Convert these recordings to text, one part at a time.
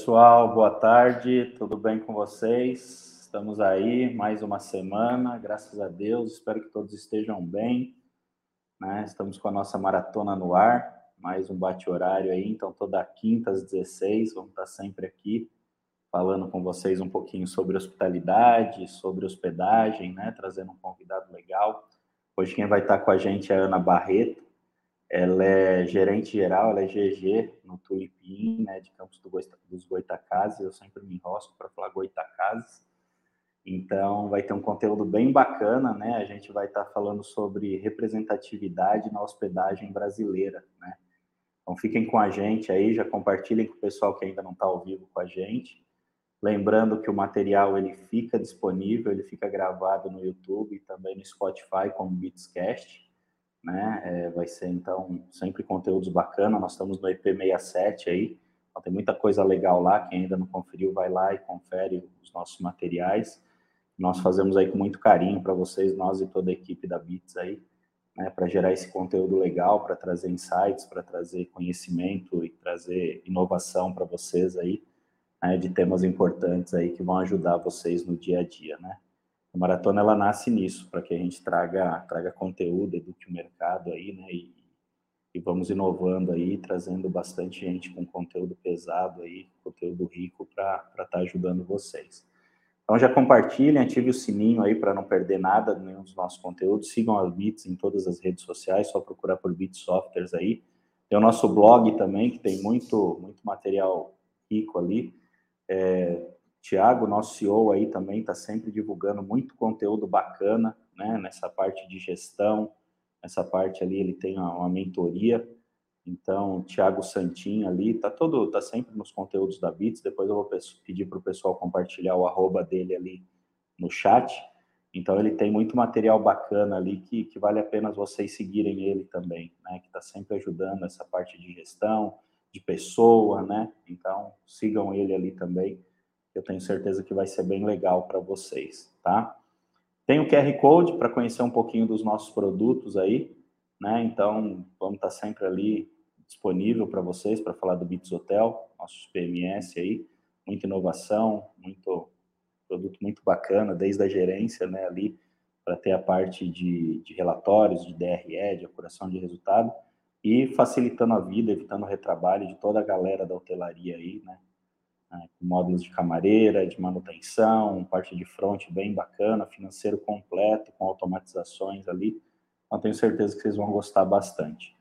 pessoal, boa tarde, tudo bem com vocês? Estamos aí, mais uma semana, graças a Deus, espero que todos estejam bem. Né? Estamos com a nossa maratona no ar, mais um bate-horário aí, então toda quinta às 16, vamos estar sempre aqui falando com vocês um pouquinho sobre hospitalidade, sobre hospedagem, né? trazendo um convidado legal. Hoje quem vai estar com a gente é a Ana Barreto, ela é gerente geral, ela é GG no Tulipim, né, de Campos do Goita, dos Goitacazes. Eu sempre me enrosco para falar Goitacazes. Então, vai ter um conteúdo bem bacana, né? A gente vai estar tá falando sobre representatividade na hospedagem brasileira, né? Então, fiquem com a gente aí, já compartilhem com o pessoal que ainda não está ao vivo com a gente. Lembrando que o material ele fica disponível, ele fica gravado no YouTube e também no Spotify como Beatscast né? É, vai ser então sempre conteúdos bacanas. Nós estamos no EP67 aí, então, tem muita coisa legal lá. Quem ainda não conferiu, vai lá e confere os nossos materiais. Nós fazemos aí com muito carinho para vocês, nós e toda a equipe da Bits aí, né? Para gerar esse conteúdo legal, para trazer insights, para trazer conhecimento e trazer inovação para vocês aí, né? De temas importantes aí que vão ajudar vocês no dia a dia, né? A maratona ela nasce nisso, para que a gente traga, traga conteúdo, eduque o mercado aí, né? E, e vamos inovando aí, trazendo bastante gente com conteúdo pesado aí, conteúdo rico para estar tá ajudando vocês. Então já compartilhem, ative o sininho aí para não perder nada de nenhum dos nossos conteúdos. Sigam a Bits em todas as redes sociais, só procurar por Bits Softwares aí. Tem o nosso blog também, que tem muito, muito material rico ali. É, Tiago, nosso CEO aí também está sempre divulgando muito conteúdo bacana, né? Nessa parte de gestão, nessa parte ali ele tem uma, uma mentoria. Então, Tiago Santinho ali tá todo, tá sempre nos conteúdos da Bits. Depois eu vou pedir para o pessoal compartilhar o arroba dele ali no chat. Então ele tem muito material bacana ali que, que vale a pena vocês seguirem ele também, né? Que está sempre ajudando essa parte de gestão, de pessoa, né? Então sigam ele ali também eu tenho certeza que vai ser bem legal para vocês, tá? Tem o QR Code para conhecer um pouquinho dos nossos produtos aí, né? Então, vamos estar tá sempre ali disponível para vocês para falar do Bits Hotel, nossos PMS aí, muita inovação, muito produto muito bacana, desde a gerência, né, ali, para ter a parte de, de relatórios, de DRE, de apuração de resultado, e facilitando a vida, evitando o retrabalho de toda a galera da hotelaria aí, né? Né, com módulos de camareira, de manutenção, parte de front bem bacana, financeiro completo, com automatizações ali. Então, tenho certeza que vocês vão gostar bastante.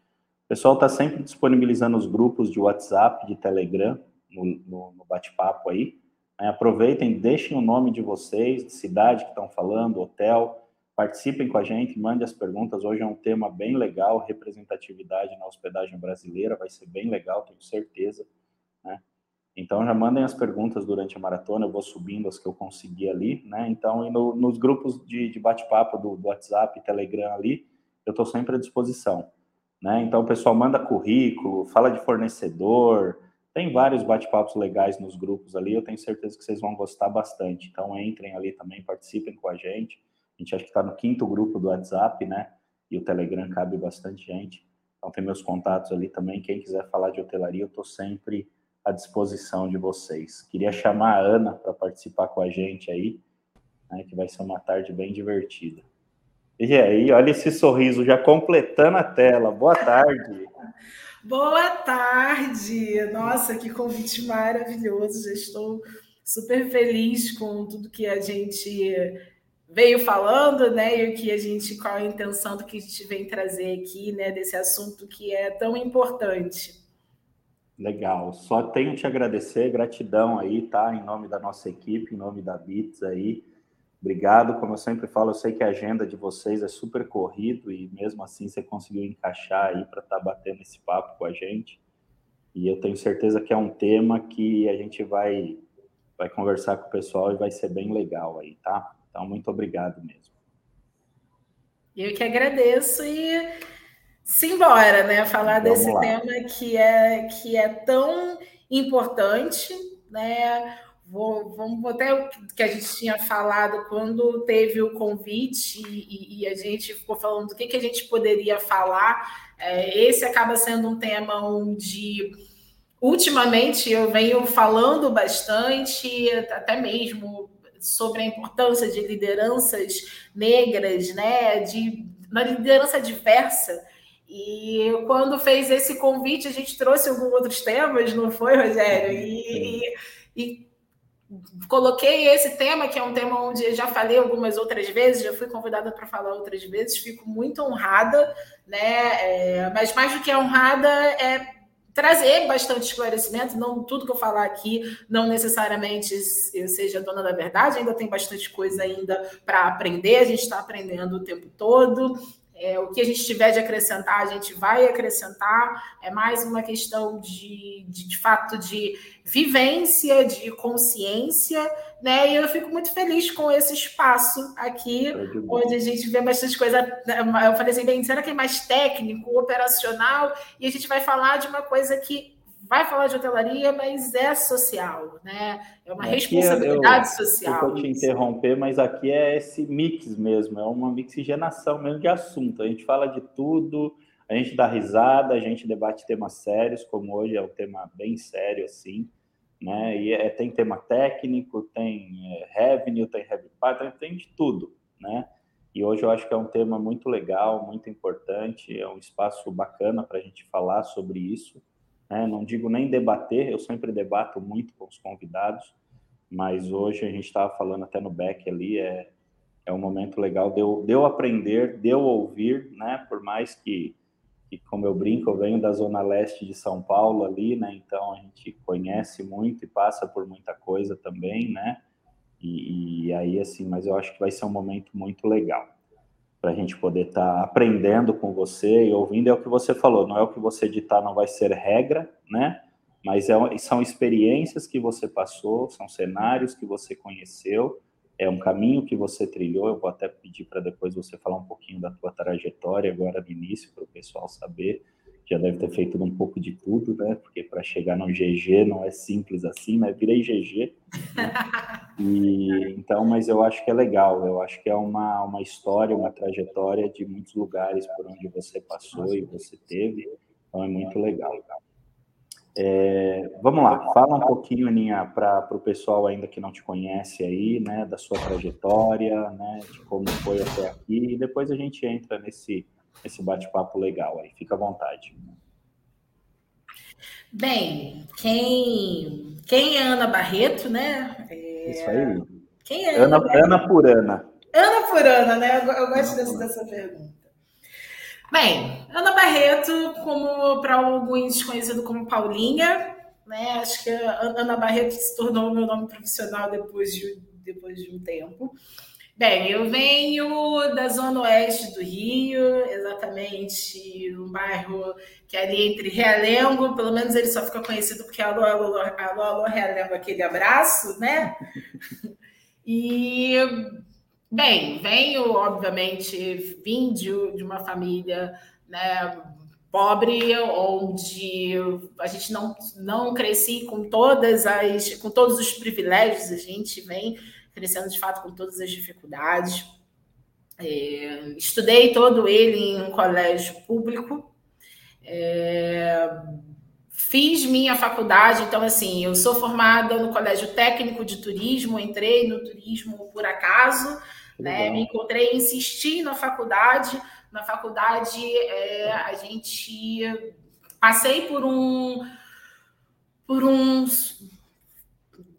O pessoal está sempre disponibilizando os grupos de WhatsApp, de Telegram, no, no, no bate-papo aí. Né, aproveitem, deixem o nome de vocês, de cidade que estão falando, hotel, participem com a gente, mandem as perguntas. Hoje é um tema bem legal, representatividade na hospedagem brasileira, vai ser bem legal, tenho certeza. Né? Então já mandem as perguntas durante a maratona, eu vou subindo as que eu consegui ali, né? Então, e no, nos grupos de, de bate-papo do, do, WhatsApp, Telegram ali, eu estou sempre à disposição, né? Então, o pessoal manda currículo, fala de fornecedor, tem vários bate-papos legais nos grupos ali, eu tenho certeza que vocês vão gostar bastante. Então, entrem ali também, participem com a gente. A gente acha que está no quinto grupo do WhatsApp, né? E o Telegram cabe bastante gente. Então, tem meus contatos ali também. Quem quiser falar de hotelaria, eu estou sempre à disposição de vocês. Queria chamar a Ana para participar com a gente aí, né, que vai ser uma tarde bem divertida. E aí, olha esse sorriso já completando a tela. Boa tarde. Boa tarde. Nossa, que convite maravilhoso. Já estou super feliz com tudo que a gente veio falando, né, e o que a gente, qual a intenção do que a gente vem trazer aqui, né, desse assunto que é tão importante. Legal, só tenho te agradecer, gratidão aí, tá, em nome da nossa equipe, em nome da Bits aí, obrigado, como eu sempre falo, eu sei que a agenda de vocês é super corrido e mesmo assim você conseguiu encaixar aí para estar tá batendo esse papo com a gente, e eu tenho certeza que é um tema que a gente vai, vai conversar com o pessoal e vai ser bem legal aí, tá? Então, muito obrigado mesmo. Eu que agradeço e simbora, né? Falar Vamos desse lá. tema que é, que é tão importante, né? Vou, vamos até o que a gente tinha falado quando teve o convite e, e a gente ficou falando do que, que a gente poderia falar. É, esse acaba sendo um tema onde ultimamente eu venho falando bastante, até mesmo sobre a importância de lideranças negras, né, de uma liderança diversa. E quando fez esse convite, a gente trouxe alguns outros temas, não foi, Rogério? E, e, e, coloquei esse tema, que é um tema onde eu já falei algumas outras vezes, já fui convidada para falar outras vezes, fico muito honrada, né? É, mas mais do que honrada é trazer bastante esclarecimento. Não tudo que eu falar aqui não necessariamente eu seja dona da verdade, ainda tem bastante coisa ainda para aprender. A gente está aprendendo o tempo todo. É, o que a gente tiver de acrescentar, a gente vai acrescentar. É mais uma questão de, de, de fato, de vivência, de consciência, né? E eu fico muito feliz com esse espaço aqui, onde a gente vê bastante coisa. Eu falei assim, bem, será que é mais técnico, operacional? E a gente vai falar de uma coisa que vai falar de hotelaria, mas é social, né? É uma aqui responsabilidade eu, social. Eu vou te interromper, mas aqui é esse mix mesmo, é uma mixigenação mesmo de assunto. A gente fala de tudo, a gente dá risada, a gente debate temas sérios, como hoje é um tema bem sério, assim, né? E é, tem tema técnico, tem é, revenue, tem revenue pattern, tem de tudo, né? E hoje eu acho que é um tema muito legal, muito importante, é um espaço bacana para a gente falar sobre isso né? Não digo nem debater, eu sempre debato muito com os convidados, mas hoje a gente estava falando até no back ali, é, é um momento legal de eu, de eu aprender, de eu ouvir, né? Por mais que, que, como eu brinco, eu venho da zona leste de São Paulo ali, né? Então a gente conhece muito e passa por muita coisa também, né? E, e aí, assim, mas eu acho que vai ser um momento muito legal para a gente poder estar tá aprendendo com você e ouvindo. É o que você falou, não é o que você ditar, não vai ser regra, né? Mas é, são experiências que você passou, são cenários que você conheceu, é um caminho que você trilhou. Eu vou até pedir para depois você falar um pouquinho da tua trajetória agora no início, para o pessoal saber já deve ter feito um pouco de tudo, né? Porque para chegar no GG não é simples assim, né? Virei GG. Né? E, então, mas eu acho que é legal, eu acho que é uma, uma história, uma trajetória de muitos lugares por onde você passou e você teve, então é muito legal. É, vamos lá, fala um pouquinho, Aninha, para o pessoal ainda que não te conhece aí, né, da sua trajetória, né, de como foi até aqui, e depois a gente entra nesse esse bate-papo legal aí. Fica à vontade. Bem, quem, quem é Ana Barreto, né? É... Isso aí. Quem é Ana, Ana, Ana por Ana. Ana por Ana, né? Eu, eu gosto dessa, dessa pergunta. Bem, Ana Barreto, como para alguns conhecido como Paulinha, né? Acho que Ana Barreto se tornou meu nome profissional depois de, depois de um tempo. Bem, eu venho da zona oeste do Rio, exatamente um bairro que é ali entre Realengo, pelo menos ele só fica conhecido porque alô, alô, alô, alô Realengo, aquele abraço, né? E, bem, venho, obviamente, vim de, de uma família né, pobre, onde a gente não, não cresci com todas as, com todos os privilégios, a gente vem crescendo de fato com todas as dificuldades. É, estudei todo ele em um colégio público. É, fiz minha faculdade, então, assim, eu sou formada no Colégio Técnico de Turismo, entrei no turismo por acaso, né, me encontrei, insisti na faculdade. Na faculdade, é, a gente passei por um por uns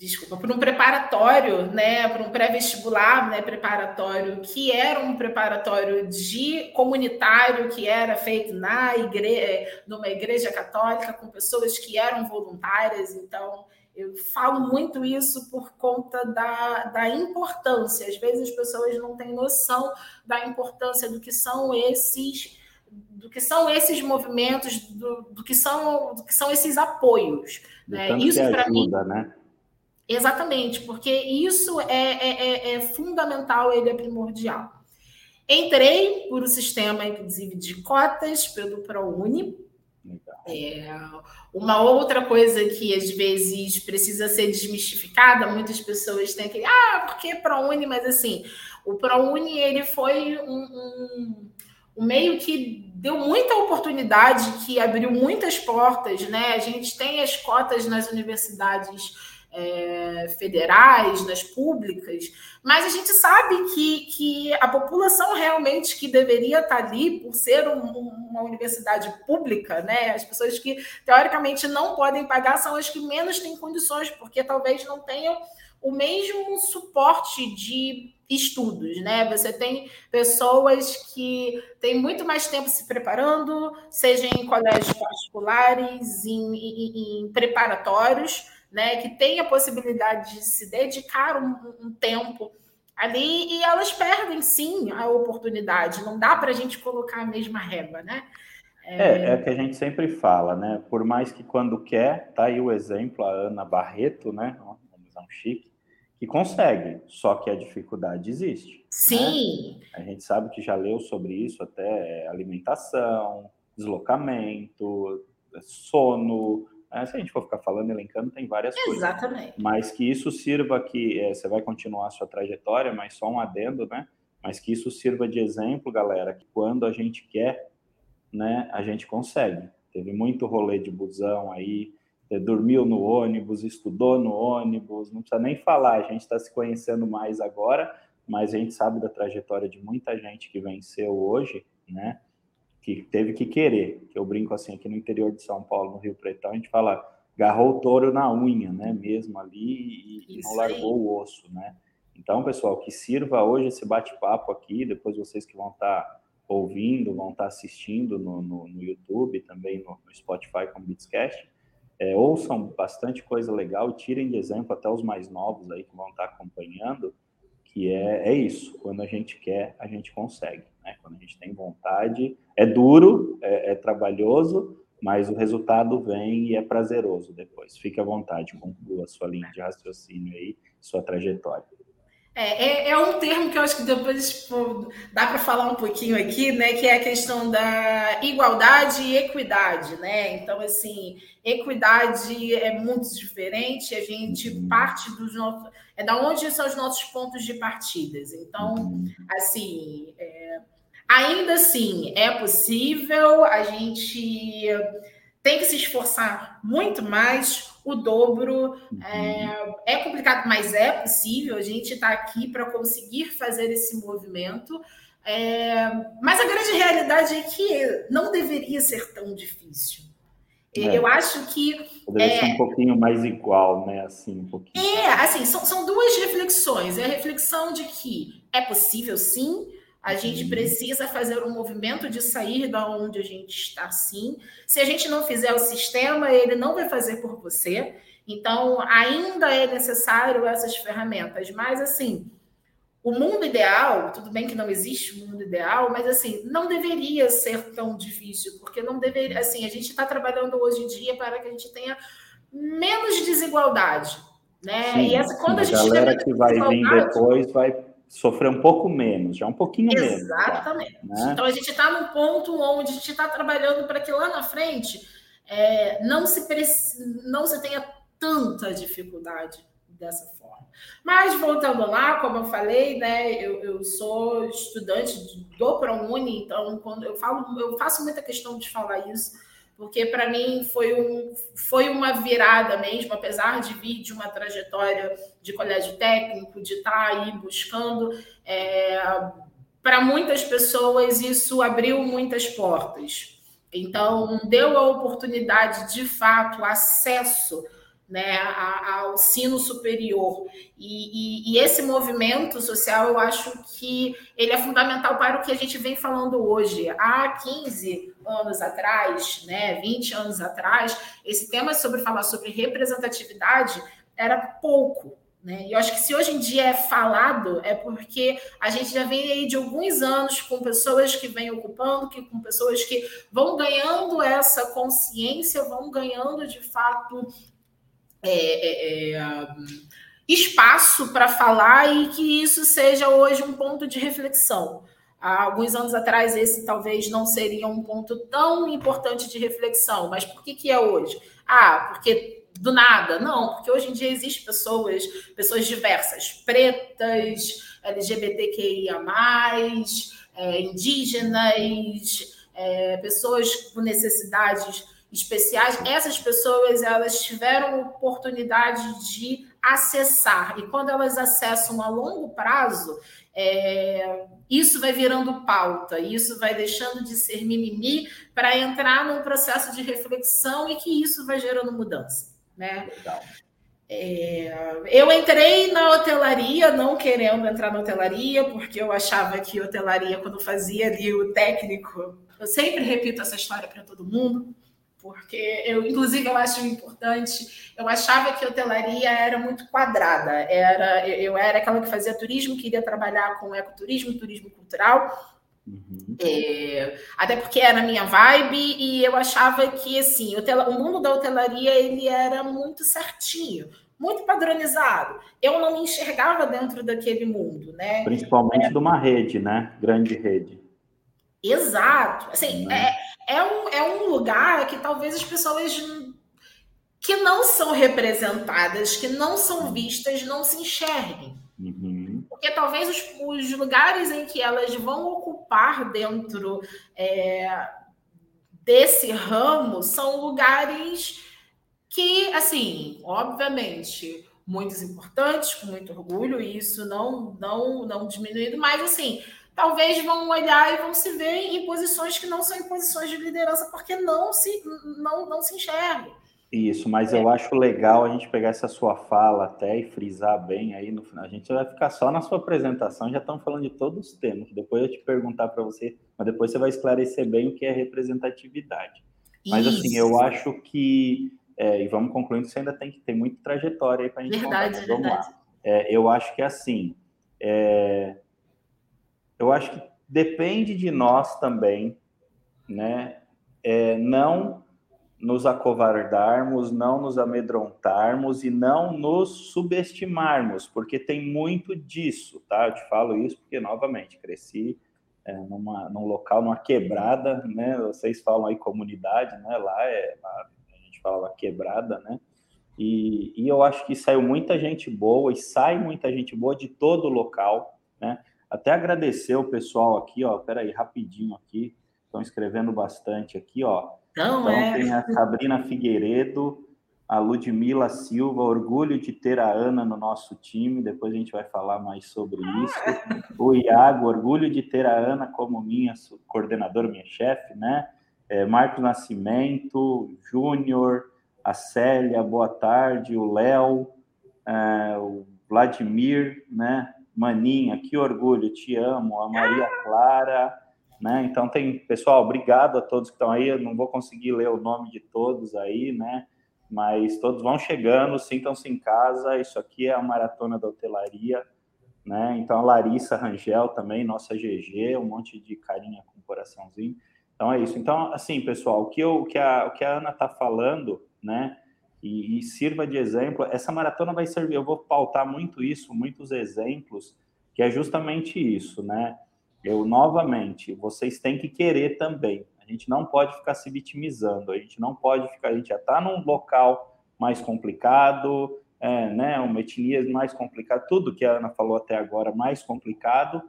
desculpa, para um preparatório, né, para um pré-vestibular, né, preparatório, que era um preparatório de comunitário que era feito na igreja, numa igreja católica com pessoas que eram voluntárias, então eu falo muito isso por conta da, da importância. Às vezes as pessoas não têm noção da importância do que são esses do que são esses movimentos, do, do que são do que são esses apoios. Né? Isso para mim, né? Exatamente, porque isso é, é, é, é, fundamental, ele é primordial. Entrei por um sistema, inclusive, de cotas pelo ProUni. É, uma outra coisa que às vezes precisa ser desmistificada, muitas pessoas têm aquele, ah, porque ProUni? Mas assim, o ProUni ele foi um, um, um meio que deu muita oportunidade, que abriu muitas portas, né? A gente tem as cotas nas universidades é, federais, nas públicas, mas a gente sabe que, que a população realmente que deveria estar ali, por ser um, uma universidade pública, né, as pessoas que teoricamente não podem pagar são as que menos têm condições, porque talvez não tenham o mesmo suporte de estudos, né? Você tem pessoas que têm muito mais tempo se preparando, seja em colégios particulares, em, em, em preparatórios, né, que tem a possibilidade de se dedicar um, um tempo ali e elas perdem sim a oportunidade. Não dá para a gente colocar a mesma régua, né? É... é, é que a gente sempre fala, né? Por mais que quando quer, tá aí o exemplo, a Ana Barreto, né? Vamos usar um chique, que consegue, só que a dificuldade existe. Né? Sim. Né? A gente sabe que já leu sobre isso, até alimentação, deslocamento, sono, é, se a gente for ficar falando, elencando, tem várias Exatamente. coisas. Mas que isso sirva que é, você vai continuar a sua trajetória, mas só um adendo, né? Mas que isso sirva de exemplo, galera, que quando a gente quer, né, a gente consegue. Teve muito rolê de busão aí, dormiu no ônibus, estudou no ônibus, não precisa nem falar, a gente está se conhecendo mais agora, mas a gente sabe da trajetória de muita gente que venceu hoje, né? Que teve que querer, que eu brinco assim, aqui no interior de São Paulo, no Rio Pretão, a gente fala, garrou o touro na unha, né, mesmo ali, e, e não largou o osso, né. Então, pessoal, que sirva hoje esse bate-papo aqui, depois vocês que vão estar tá ouvindo, vão estar tá assistindo no, no, no, YouTube, também no, no Spotify com Beatscast, é, ouçam bastante coisa legal e tirem de exemplo até os mais novos aí que vão estar tá acompanhando, que é, é isso, quando a gente quer, a gente consegue, né? quando a gente tem vontade, é duro, é, é trabalhoso, mas o resultado vem e é prazeroso depois. Fique à vontade, conclua a sua linha de raciocínio aí, sua trajetória. É, é, é, um termo que eu acho que depois dá para falar um pouquinho aqui, né? Que é a questão da igualdade e equidade, né? Então, assim, equidade é muito diferente, a gente uhum. parte dos nossos. É da onde são os nossos pontos de partidas. Então, uhum. assim, é, ainda assim, é possível, a gente tem que se esforçar muito mais o dobro. Uhum. É, é, complicado, mas é possível. A gente está aqui para conseguir fazer esse movimento. É, mas a grande realidade é que não deveria ser tão difícil. É. Eu acho que. Poderia ser um pouquinho mais igual, né? Assim, um pouquinho. É, assim, são, são duas reflexões. É a reflexão de que é possível, sim, a gente uhum. precisa fazer um movimento de sair da onde a gente está, sim. Se a gente não fizer o sistema, ele não vai fazer por você. Então, ainda é necessário essas ferramentas. Mas, assim, o mundo ideal, tudo bem que não existe um mundo ideal, mas, assim, não deveria ser tão difícil, porque não deveria. Assim, a gente está trabalhando hoje em dia para que a gente tenha menos desigualdade. Né? Sim, e essa, quando sim, a gente a galera que vai vir depois vai sofrer um pouco menos, já um pouquinho Exatamente. menos. Exatamente. Né? Então a gente está num ponto onde a gente está trabalhando para que lá na frente é, não, se não se tenha tanta dificuldade dessa forma. Mas voltando lá, como eu falei, né, eu, eu sou estudante do ProUni, então quando eu falo, eu faço muita questão de falar isso porque para mim foi, um, foi uma virada mesmo, apesar de vir de uma trajetória de colégio técnico, de estar tá aí buscando. É, para muitas pessoas, isso abriu muitas portas. Então, deu a oportunidade, de fato, acesso né, ao sino superior. E, e, e, esse movimento social, eu acho que ele é fundamental para o que a gente vem falando hoje. Há 15 anos atrás, né, 20 anos atrás, esse tema sobre falar sobre representatividade era pouco. Né? E eu acho que se hoje em dia é falado, é porque a gente já vem aí de alguns anos com pessoas que vêm ocupando, que, com pessoas que vão ganhando essa consciência, vão ganhando de fato é, é, é espaço para falar e que isso seja hoje um ponto de reflexão. Há alguns anos atrás, esse talvez não seria um ponto tão importante de reflexão, mas por que, que é hoje? Ah, porque do nada. Não, porque hoje em dia existem pessoas, pessoas diversas, pretas, LGBTQIA, é, indígenas, é, pessoas com necessidades especiais, essas pessoas elas tiveram oportunidade de acessar e quando elas acessam a longo prazo é, isso vai virando pauta, isso vai deixando de ser mimimi para entrar num processo de reflexão e que isso vai gerando mudança, né? Legal. É, eu entrei na hotelaria, não querendo entrar na hotelaria, porque eu achava que hotelaria, quando fazia ali o técnico, eu sempre repito essa história para todo mundo porque eu, inclusive, eu acho importante. Eu achava que a hotelaria era muito quadrada. Era, eu era aquela que fazia turismo, queria trabalhar com ecoturismo, turismo cultural. Uhum. É, até porque era a minha vibe e eu achava que assim o, o mundo da hotelaria ele era muito certinho, muito padronizado. Eu não me enxergava dentro daquele mundo, né? Principalmente é, de uma rede, né? Grande rede. Exato. Assim, uhum. é, é um, é um lugar que talvez as pessoas que não são representadas, que não são vistas, não se enxerguem. Uhum. Porque talvez os, os, lugares em que elas vão ocupar dentro é, desse ramo são lugares que, assim, obviamente, muitos importantes, com muito orgulho, e isso não, não, não diminuído, mas assim talvez vão olhar e vão se ver em posições que não são em posições de liderança, porque não se, não, não se enxergam. Isso, mas é. eu acho legal a gente pegar essa sua fala até e frisar bem aí no final. A gente vai ficar só na sua apresentação, já estamos falando de todos os temas. Depois eu te perguntar para você, mas depois você vai esclarecer bem o que é representatividade. Mas Isso. assim, eu acho que, é, e vamos concluindo, você ainda tem que ter muita trajetória aí para a gente verdade, contar. Vamos verdade. lá. É, eu acho que é assim, é, eu acho que depende de nós também, né? É, não nos acovardarmos, não nos amedrontarmos e não nos subestimarmos, porque tem muito disso, tá? Eu te falo isso porque, novamente, cresci é, numa, num local, numa quebrada, né? Vocês falam aí comunidade, né? Lá, é, lá a gente fala quebrada, né? E, e eu acho que saiu muita gente boa e sai muita gente boa de todo o local, né? Até agradecer o pessoal aqui, ó. Peraí, rapidinho aqui. Estão escrevendo bastante aqui, ó. Não, então é. tem a Sabrina Figueiredo, a Ludmila Silva, orgulho de ter a Ana no nosso time. Depois a gente vai falar mais sobre isso. O Iago, orgulho de ter a Ana como minha coordenadora, minha chefe, né? É, Marcos Nascimento, Júnior, a Célia, boa tarde, o Léo, é, o Vladimir, né? Maninha, que orgulho, te amo, a Maria Clara, né? Então tem, pessoal, obrigado a todos que estão aí. Eu não vou conseguir ler o nome de todos aí, né? Mas todos vão chegando, sintam-se em casa. Isso aqui é a maratona da hotelaria, né? Então a Larissa Rangel também, nossa GG, um monte de carinha com coraçãozinho. Então é isso. Então, assim, pessoal, o que, eu, o que, a, o que a Ana está falando, né? E, e, sirva de exemplo. Essa maratona vai servir, eu vou pautar muito isso, muitos exemplos, que é justamente isso, né? Eu, novamente, vocês têm que querer também. A gente não pode ficar se vitimizando, a gente não pode ficar, a gente já está num local mais complicado, é, né, uma etnia mais complicada, tudo que a Ana falou até agora mais complicado,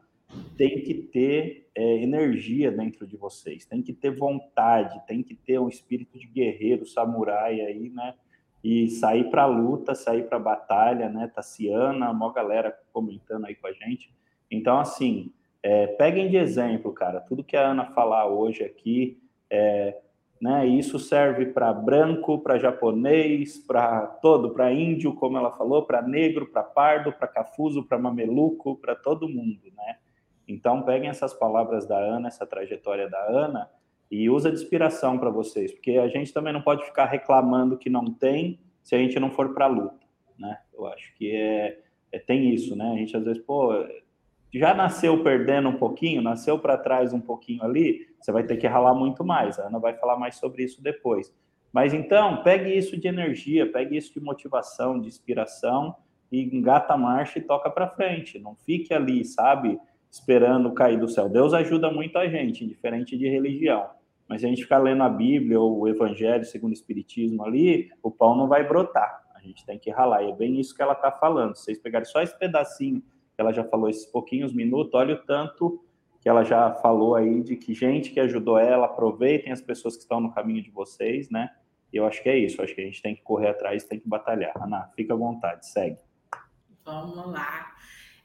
tem que ter é, energia dentro de vocês, tem que ter vontade, tem que ter um espírito de guerreiro, samurai aí, né? E sair para a luta, sair para a batalha, né? Tassiana, uma galera comentando aí com a gente. Então, assim, é, peguem de exemplo, cara, tudo que a Ana falar hoje aqui, é, né? Isso serve para branco, para japonês, para todo, para índio, como ela falou, para negro, para pardo, para cafuso, para mameluco, para todo mundo, né? Então peguem essas palavras da Ana, essa trajetória da Ana e usa de inspiração para vocês, porque a gente também não pode ficar reclamando que não tem se a gente não for para a luta, né? Eu acho que é, é, tem isso, né? A gente às vezes, pô, já nasceu perdendo um pouquinho, nasceu para trás um pouquinho ali, você vai ter que ralar muito mais. A Ana vai falar mais sobre isso depois. Mas então, pegue isso de energia, pegue isso de motivação, de inspiração e engata a marcha e toca para frente. Não fique ali, sabe, esperando cair do céu. Deus ajuda muito a gente, diferente de religião. Mas se a gente ficar lendo a Bíblia ou o Evangelho segundo o Espiritismo ali, o pão não vai brotar. A gente tem que ralar. E é bem isso que ela está falando. Se vocês pegarem só esse pedacinho ela já falou esses pouquinhos minutos, olha o tanto que ela já falou aí de que gente que ajudou ela, aproveitem as pessoas que estão no caminho de vocês, né? E eu acho que é isso, acho que a gente tem que correr atrás, tem que batalhar. Ana, fica à vontade, segue. Vamos lá.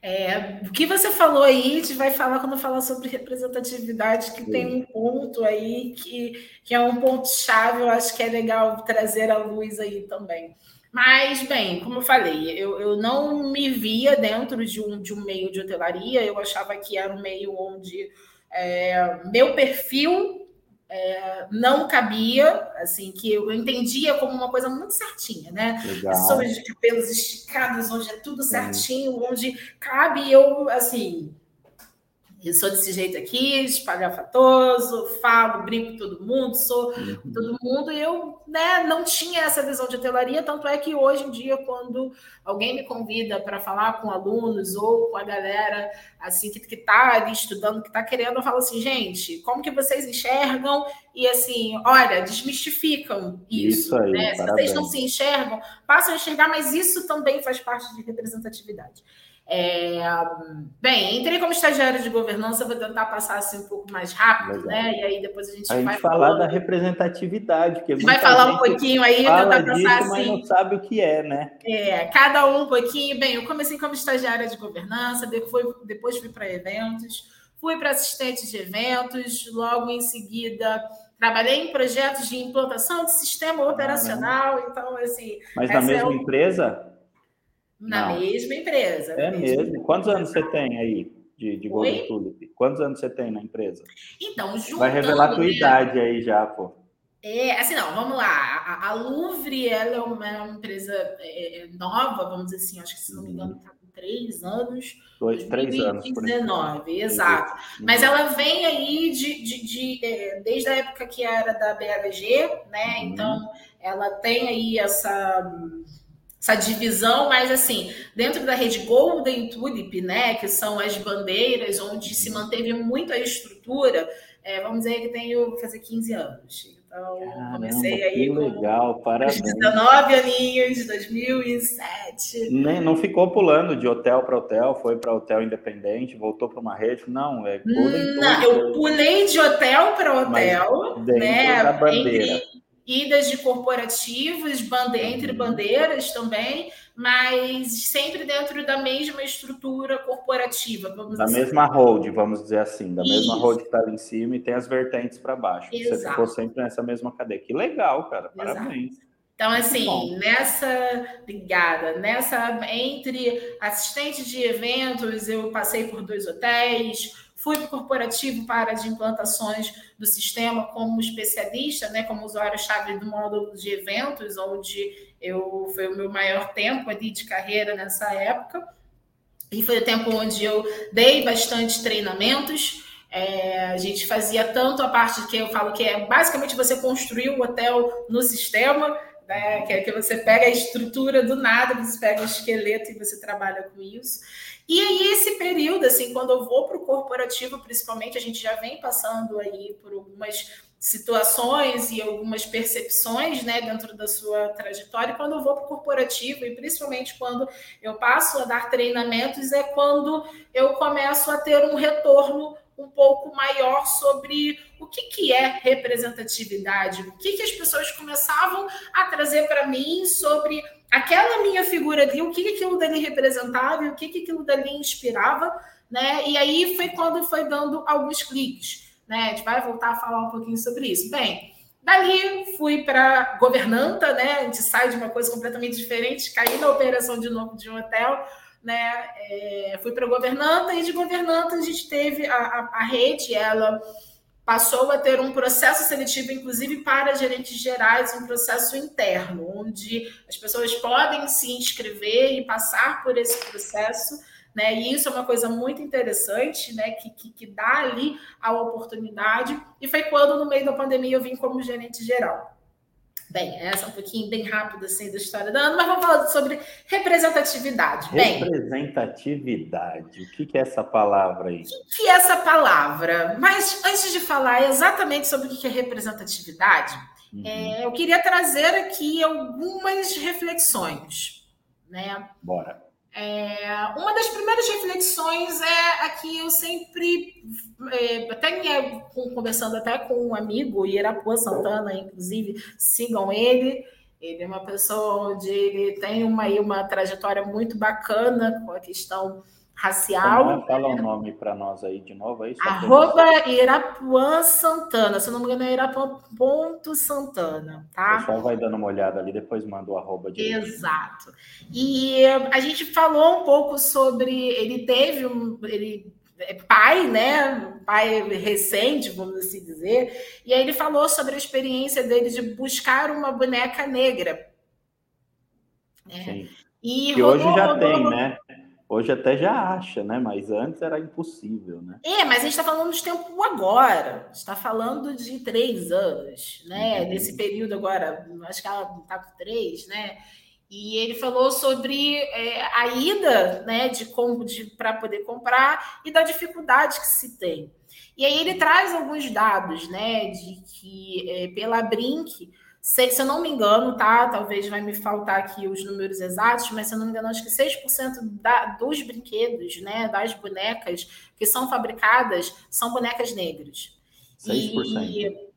É, o que você falou aí, a gente vai falar quando falar sobre representatividade, que Sim. tem um ponto aí que, que é um ponto chave, eu acho que é legal trazer a luz aí também. Mas, bem, como eu falei, eu, eu não me via dentro de um, de um meio de hotelaria, eu achava que era um meio onde é, meu perfil é, não cabia, assim, que eu entendia como uma coisa muito certinha, né? Pessoas de cabelos esticados, onde é tudo certinho, onde cabe eu, assim, eu sou desse jeito aqui, espalhafatoso, falo, brinco com todo mundo, sou uhum. todo mundo. E eu né, não tinha essa visão de hotelaria, tanto é que hoje em dia, quando alguém me convida para falar com alunos ou com a galera assim que está ali estudando, que está querendo, eu falo assim, gente, como que vocês enxergam? E assim, olha, desmistificam isso. isso aí, né? Se vocês não se enxergam, passam a enxergar, mas isso também faz parte de representatividade. É, bem, entrei como estagiária de governança, vou tentar passar assim um pouco mais rápido, Legal. né? E aí depois a gente a vai gente falar da representatividade, que vai falar um pouquinho aí, tentar disso, passar assim. Mas não sabe o que é, né? É, cada um um pouquinho. Bem, eu comecei como estagiária de governança, depois, depois fui para eventos, fui para assistente de eventos, logo em seguida trabalhei em projetos de implantação de sistema operacional, então assim. Mas na mesma é o... empresa? Na Não. mesma empresa. É mesmo? Empresa. Quantos anos você tem aí de, de Golden Tulip? Quantos anos você tem na empresa? Então, juntando, Vai revelar a tua né? idade aí já, pô. É, assim, não, vamos lá. A, a Louvre, ela é uma, é uma empresa é, é, nova, vamos dizer assim, acho que se não me engano, está com três anos. Dois, três anos. 2019, exato. Uhum. Mas ela vem aí de, de, de, de, desde a época que era da BHG, né? Uhum. Então, ela tem aí essa essa divisão, mas assim, dentro da rede Golden Tulip, né, que são as bandeiras onde se manteve muito a estrutura, é, vamos dizer que tenho fazer 15 anos. Então, Caramba, comecei aí que legal, parabéns. 19 aninhos, 2007. Nem, não ficou pulando de hotel para hotel, foi para hotel independente, voltou para uma rede, não, é Golden Não, eu pulei de hotel para hotel, né, da bandeira. Entre idas de corporativos, bande entre uhum. bandeiras também, mas sempre dentro da mesma estrutura corporativa, vamos Da dizer. mesma hold, vamos dizer assim, da Isso. mesma hold que está ali em cima e tem as vertentes para baixo. Exato. Você ficou sempre nessa mesma cadeia. Que legal, cara, parabéns. Exato. Então, assim, nessa ligada, nessa entre assistente de eventos, eu passei por dois hotéis, Fui para o corporativo para as implantações do sistema como especialista, né, como usuário-chave do módulo de eventos, onde eu foi o meu maior tempo ali de carreira nessa época. E foi o tempo onde eu dei bastante treinamentos. É, a gente fazia tanto a parte que eu falo que é basicamente você construir o hotel no sistema, né, que é que você pega a estrutura do nada, você pega o esqueleto e você trabalha com isso. E aí, esse período, assim, quando eu vou para o corporativo, principalmente, a gente já vem passando aí por algumas situações e algumas percepções né, dentro da sua trajetória. Quando eu vou para o corporativo, e principalmente quando eu passo a dar treinamentos, é quando eu começo a ter um retorno um pouco maior sobre o que, que é representatividade, o que, que as pessoas começavam a trazer para mim sobre aquela minha figura ali, o que, que aquilo dali representava e o que, que aquilo dali inspirava, né? E aí foi quando foi dando alguns cliques, né? A gente vai voltar a falar um pouquinho sobre isso. Bem, Dali fui para governanta, né? A gente sai de uma coisa completamente diferente, caí na operação de novo de um hotel, né? É, fui para governanta e de governanta a gente teve a, a, a rede, ela passou a ter um processo seletivo, inclusive para gerentes gerais, um processo interno, onde as pessoas podem se inscrever e passar por esse processo né? E isso é uma coisa muito interessante, né? Que, que, que, dá ali a oportunidade. E foi quando, no meio da pandemia, eu vim como gerente geral. Bem, essa é um pouquinho bem rápido assim da história da Ana, mas vamos falar sobre representatividade. Bem, representatividade, o que é essa palavra aí? O que é essa palavra? Mas antes de falar exatamente sobre o que é representatividade, uhum. é, eu queria trazer aqui algumas reflexões. Né? Bora. É, uma das primeiras reflexões é a que eu sempre, é, até conversando até com um amigo, Irapuã Santana, inclusive, sigam ele. Ele é uma pessoa onde ele tem uma, uma trajetória muito bacana com a questão racial. Fala o nome para nós aí de novo. Aí, Arroba Irapuã Santana. Se não me engano, é Irapuã ponto Santana, tá? O pessoal vai dando uma olhada ali, depois manda o arroba de Exato. E a gente falou um pouco sobre. Ele teve um. Ele é pai, né? Pai recente, vamos assim dizer. E aí ele falou sobre a experiência dele de buscar uma boneca negra. Né? Sim. E que hoje já rodou, tem, né? Hoje até já acha, né? Mas antes era impossível, né? É, mas a gente está falando de tempo agora. está falando de três anos, né? Uhum. Nesse período agora, acho que ela está com três, né? E ele falou sobre é, a ida, né, de como para poder comprar e da dificuldade que se tem. E aí ele traz alguns dados, né, de que é, pela Brink se, se eu não me engano, tá? Talvez vai me faltar aqui os números exatos, mas se eu não me engano, acho que 6% da, dos brinquedos, né, das bonecas que são fabricadas, são bonecas negras. 6%. E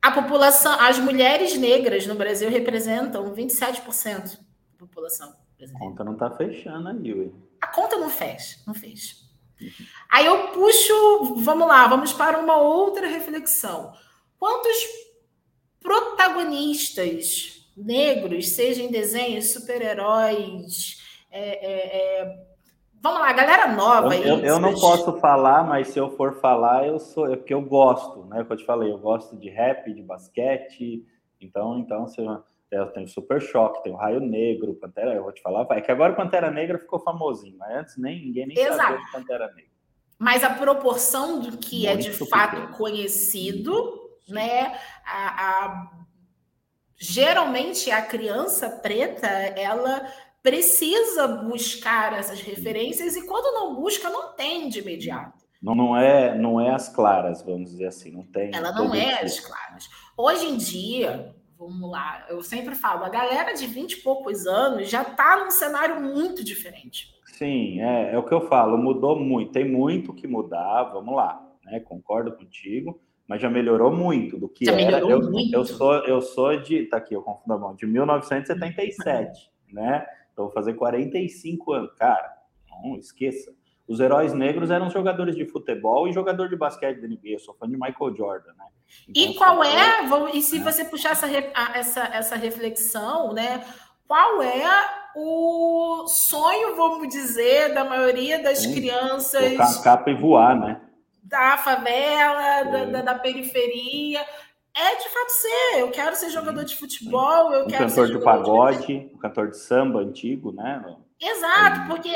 a população, as mulheres negras no Brasil representam 27% da população brasileira. A conta não está fechando aí, ué. A conta não fecha, não fecha. Uhum. Aí eu puxo, vamos lá, vamos para uma outra reflexão. Quantos protagonistas negros, seja em desenhos, super-heróis. É, é, é... Vamos lá, galera nova aí. Eu, eu não posso falar, mas se eu for falar, eu sou. É porque eu gosto, né? Como eu te falei, eu gosto de rap, de basquete. Então, então se eu, eu tenho Super Choque, tenho Raio Negro, Pantera. Eu vou te falar, vai. Que agora o Pantera Negra ficou famosinho, mas antes nem ninguém nem Exato. sabia de Pantera Negra. Mas a proporção do que Muito é de fato conhecido né? A, a, geralmente a criança preta ela precisa buscar essas referências e quando não busca não tem de imediato. Não, não é não é as claras, vamos dizer assim, não tem. Ela não é as claras. Hoje em dia, vamos lá, eu sempre falo, a galera de 20 e poucos anos já está num cenário muito diferente. Sim, é, é o que eu falo, mudou muito, tem muito que mudar, vamos lá, né? Concordo contigo mas já melhorou muito do que já era. Eu, muito. eu sou eu sou de tá aqui, eu confundo a mão, de 1977, né? Então vou fazer 45 anos, cara. Não esqueça. Os heróis negros eram jogadores de futebol e jogador de basquete da NBA. Eu sou fã de Michael Jordan, né? Então, e qual é? e se né? você puxar essa, essa, essa reflexão, né? Qual é o sonho, vamos dizer, da maioria das Sim. crianças? A capa e voar, né? Da favela, da, da, da, periferia. É de fato ser. Eu quero ser jogador de futebol, eu um quero cantor de pagode, de... um cantor de samba antigo, né? Exato, porque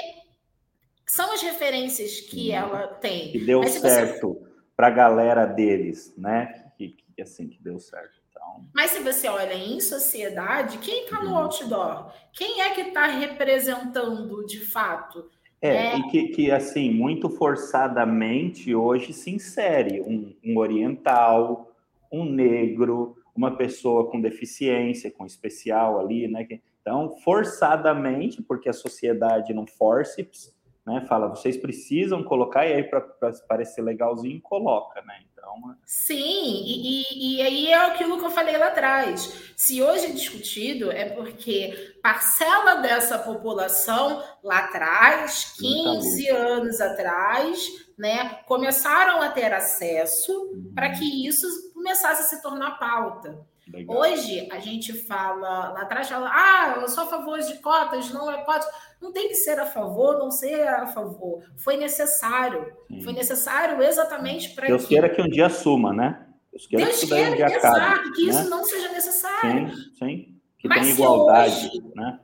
são as referências que ela tem. Que deu certo você... para a galera deles, né? Que, que, assim, que deu certo. Então... Mas se você olha em sociedade, quem está no uhum. outdoor? Quem é que está representando de fato? É, é, e que, que, assim, muito forçadamente hoje se insere um, um, oriental, um negro, uma pessoa com deficiência, com especial ali, né? Então, forçadamente, porque a sociedade não force, né? Fala, vocês precisam colocar, e aí para parecer legalzinho, coloca, né? Então, Sim, e, e, e, aí é aquilo que eu falei lá atrás. Se hoje é discutido, é porque parcela dessa população lá atrás, 15 anos atrás, né, começaram a ter acesso uhum. para que isso começasse a se tornar pauta. Legal. Hoje a gente fala, lá atrás fala, ah, eu sou a favor de cotas, não é cotas. Não tem que ser a favor, não ser a favor. Foi necessário. Sim. Foi necessário exatamente para. Deus que... queira que um dia assuma, né? Deus queira Deus que, queira, um dia exato, acabe, que né? isso não seja necessário. Sim, sim. Que Mas tenha igualdade, hoje, né?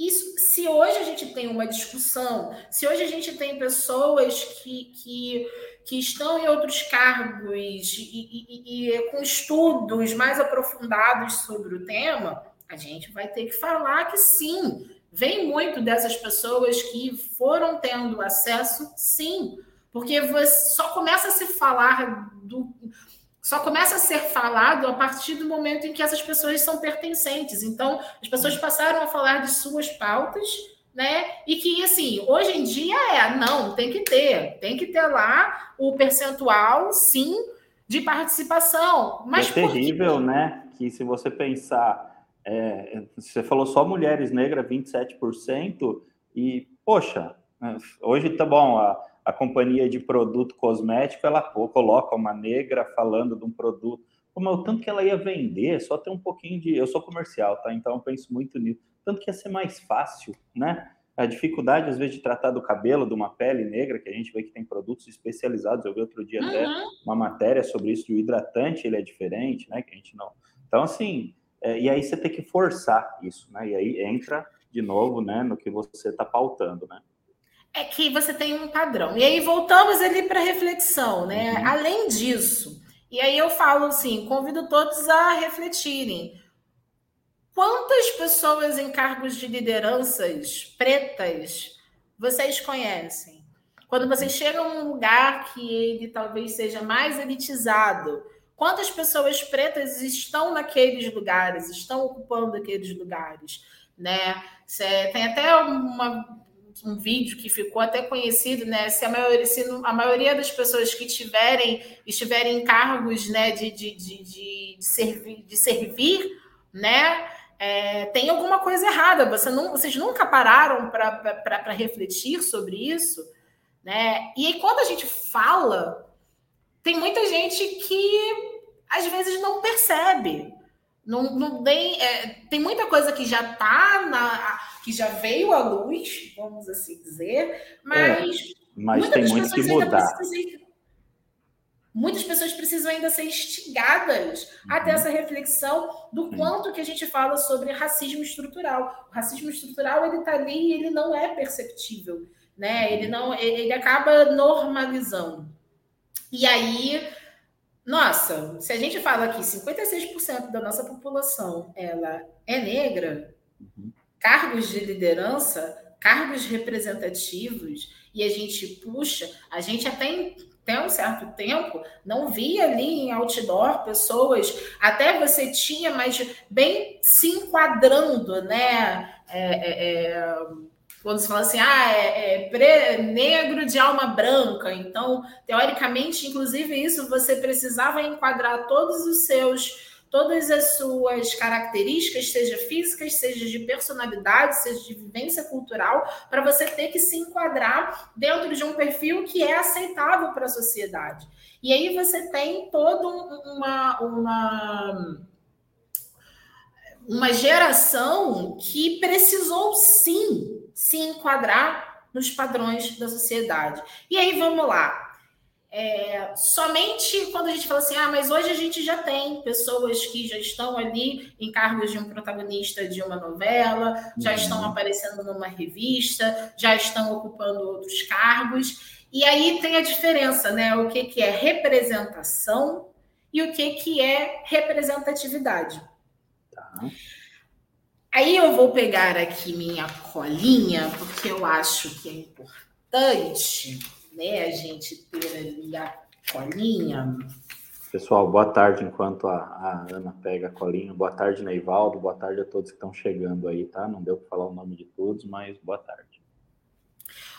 Isso, se hoje a gente tem uma discussão, se hoje a gente tem pessoas que, que, que estão em outros cargos e, e, e, com estudos mais aprofundados sobre o tema, a gente vai ter que falar que sim, vem muito dessas pessoas que foram tendo acesso, sim, porque você só começa a se falar do só começa a ser falado a partir do momento em que essas pessoas são pertencentes. Então, as pessoas passaram a falar de suas pautas, né? E que, assim, hoje em dia é, não, tem que ter, tem que ter lá o percentual, sim, de participação. Mas é terrível, né? Que se você pensar, é, você falou só mulheres negras, 27%, e, poxa, né, hoje tá bom, a a companhia de produto cosmético, ela pô, coloca uma negra falando de um produto. Como o tanto que ela ia vender, só ter um pouquinho de. Eu sou comercial, tá? Então eu penso muito nisso. Tanto que ia ser mais fácil, né? A dificuldade, às vezes, de tratar do cabelo, de uma pele negra, que a gente vê que tem produtos especializados. Eu vi outro dia uhum. até uma matéria sobre isso, o hidratante ele é diferente, né? Que a gente não. Então, assim, é, e aí você tem que forçar isso, né? E aí entra de novo, né, no que você está pautando, né? é que você tem um padrão. E aí voltamos ali para reflexão, né? Uhum. Além disso, e aí eu falo assim, convido todos a refletirem. Quantas pessoas em cargos de lideranças pretas vocês conhecem? Quando você chega a um lugar que ele talvez seja mais elitizado, quantas pessoas pretas estão naqueles lugares, estão ocupando aqueles lugares, né? Tem até uma um vídeo que ficou até conhecido, né? Se a maioria, se a maioria das pessoas que tiverem estiverem em cargos né, de, de, de, de, servir, de servir, né? É, tem alguma coisa errada. Você não, vocês nunca pararam para refletir sobre isso, né? E aí, quando a gente fala, tem muita gente que às vezes não percebe. Não, não tem, é, tem muita coisa que já está na que já veio à luz, vamos assim dizer, mas, é, mas tem muito que mudar. Muitas pessoas precisam ainda ser instigadas uhum. a ter essa reflexão do uhum. quanto que a gente fala sobre racismo estrutural. O racismo estrutural ele está ali e ele não é perceptível, né? Ele não, ele acaba normalizando. E aí, nossa, se a gente fala que 56% da nossa população ela é negra, uhum cargos de liderança, cargos representativos, e a gente puxa, a gente até até um certo tempo não via ali em outdoor pessoas, até você tinha, mas bem se enquadrando, né? É, é, é quando se fala assim, ah, é, é negro de alma branca, então, teoricamente, inclusive, isso você precisava enquadrar todos os seus todas as suas características, seja físicas, seja de personalidade, seja de vivência cultural, para você ter que se enquadrar dentro de um perfil que é aceitável para a sociedade. E aí você tem toda uma, uma, uma geração que precisou sim se enquadrar nos padrões da sociedade. E aí vamos lá. É, somente quando a gente fala assim, ah, mas hoje a gente já tem pessoas que já estão ali em cargos de um protagonista de uma novela, já uhum. estão aparecendo numa revista, já estão ocupando outros cargos. E aí tem a diferença, né? O que, que é representação e o que, que é representatividade. Tá. Aí eu vou pegar aqui minha colinha, porque eu acho que é importante né, a gente ter ali a colinha. Pessoal, boa tarde enquanto a, a, Ana pega a colinha. Boa tarde, Neivaldo. Boa tarde a todos que estão chegando aí, tá? Não deu para falar o nome de todos, mas boa tarde.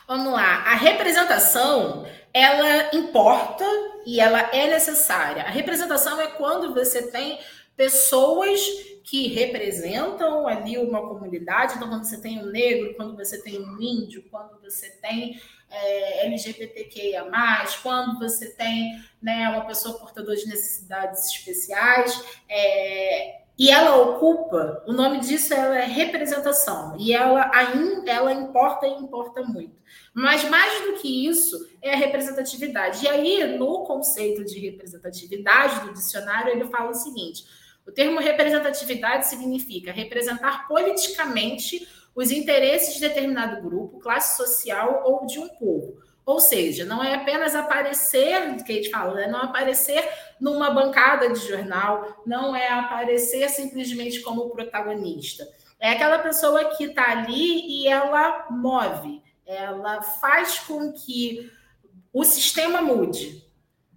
Vamos lá. A representação, ela importa e ela é necessária. A representação é quando você tem pessoas que representam ali uma comunidade. Então, quando você tem um negro, quando você tem um índio, quando você tem é, LGBTQIA+, quando você tem né, uma pessoa portadora de necessidades especiais, é, e ela ocupa, o nome disso é representação, e ela ainda ela importa e importa muito. Mas mais do que isso é a representatividade. E aí, no conceito de representatividade do dicionário, ele fala o seguinte: o termo representatividade significa representar politicamente os interesses de determinado grupo, classe social ou de um povo. Ou seja, não é apenas aparecer, que a gente fala, né? não aparecer numa bancada de jornal, não é aparecer simplesmente como protagonista. É aquela pessoa que está ali e ela move, ela faz com que o sistema mude.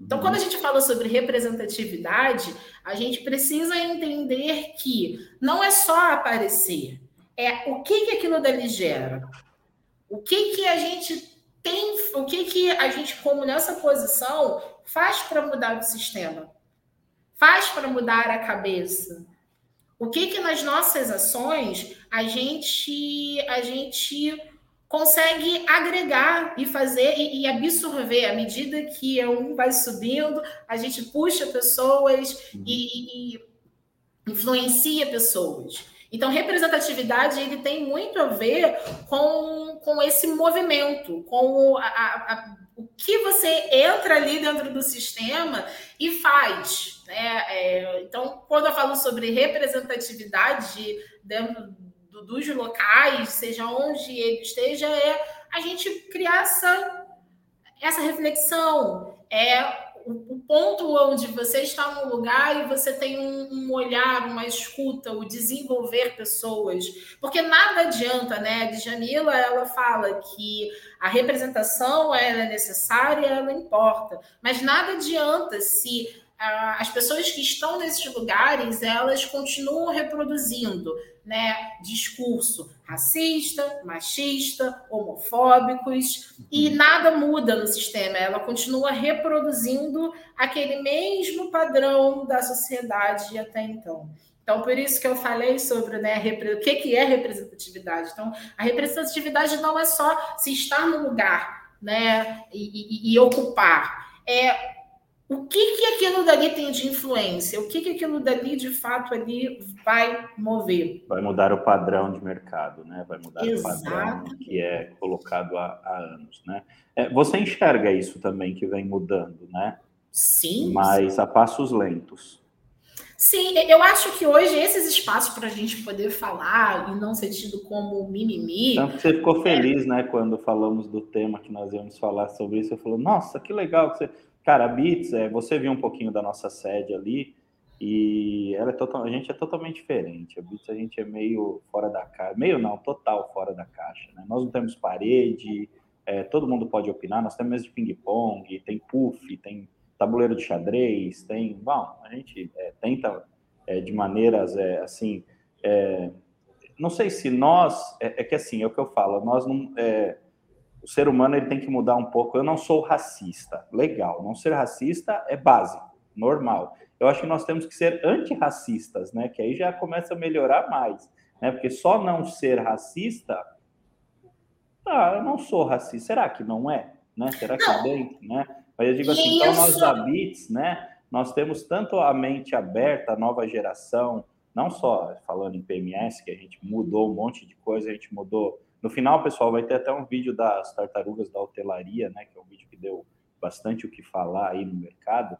Então, quando a gente fala sobre representatividade, a gente precisa entender que não é só aparecer, é o que, que aquilo dali gera. O que, que a gente tem, o que, que a gente, como nessa posição, faz para mudar o sistema? Faz para mudar a cabeça? O que que nas nossas ações a gente a gente consegue agregar e fazer e, e absorver à medida que um vai subindo, a gente puxa pessoas e, e influencia pessoas. Então, representatividade ele tem muito a ver com, com esse movimento, com a, a, o que você entra ali dentro do sistema e faz. Né? É, então, quando eu falo sobre representatividade dentro do, dos locais, seja onde ele esteja, é a gente criar essa, essa reflexão, é o, ponto onde você está num lugar e você tem um, um, olhar, uma escuta, o desenvolver pessoas. Porque nada adianta, né? A Djamila, ela fala que a representação ela é necessária, ela importa. Mas nada adianta se ah, as pessoas que estão nesses lugares, elas continuam reproduzindo né, discurso racista, machista, homofóbicos, e uhum. nada muda no sistema. Ela continua reproduzindo aquele mesmo padrão da sociedade até então. Então, por isso que eu falei sobre né, o que, que é representatividade. Então, a representatividade não é só se estar no lugar né, e, e, e ocupar. É o que, que aquilo dali tem de influência? O que, que aquilo dali, de fato, ali vai mover? Vai mudar o padrão de mercado, né? Vai mudar Exato. o padrão que é colocado há, há anos, né? É, você enxerga isso também que vem mudando, né? Sim. Mas a passos lentos. Sim, eu acho que hoje esses espaços para a gente poder falar e não ser tido como mimimi. Então, você ficou feliz, é... né, quando falamos do tema que nós íamos falar sobre isso. Você falou, nossa, que legal que você Cara, a Bits, é, você viu um pouquinho da nossa sede ali e ela é total, a gente é totalmente diferente. A Bits a gente é meio fora da caixa, meio não, total fora da caixa. Né? Nós não temos parede, é, todo mundo pode opinar, nós temos mesa de ping-pong, tem puff, tem tabuleiro de xadrez, tem. Bom, a gente é, tenta é, de maneiras é, assim. É, não sei se nós. É, é, que assim, é o que eu falo, nós não o ser humano ele tem que mudar um pouco. Eu não sou racista, legal. Não ser racista é básico, normal. Eu acho que nós temos que ser antirracistas, né? Que aí já começa a melhorar mais, né? Porque só não ser racista, ah, eu não sou racista. Será que não é? Né? Será que é dentro, né? Mas eu digo assim, então nós da BITS, né? Nós temos tanto a mente aberta, a nova geração, não só falando em PMS, que a gente mudou um monte de coisa, a gente mudou no final, pessoal, vai ter até um vídeo das tartarugas da hotelaria, né? Que é um vídeo que deu bastante o que falar aí no mercado.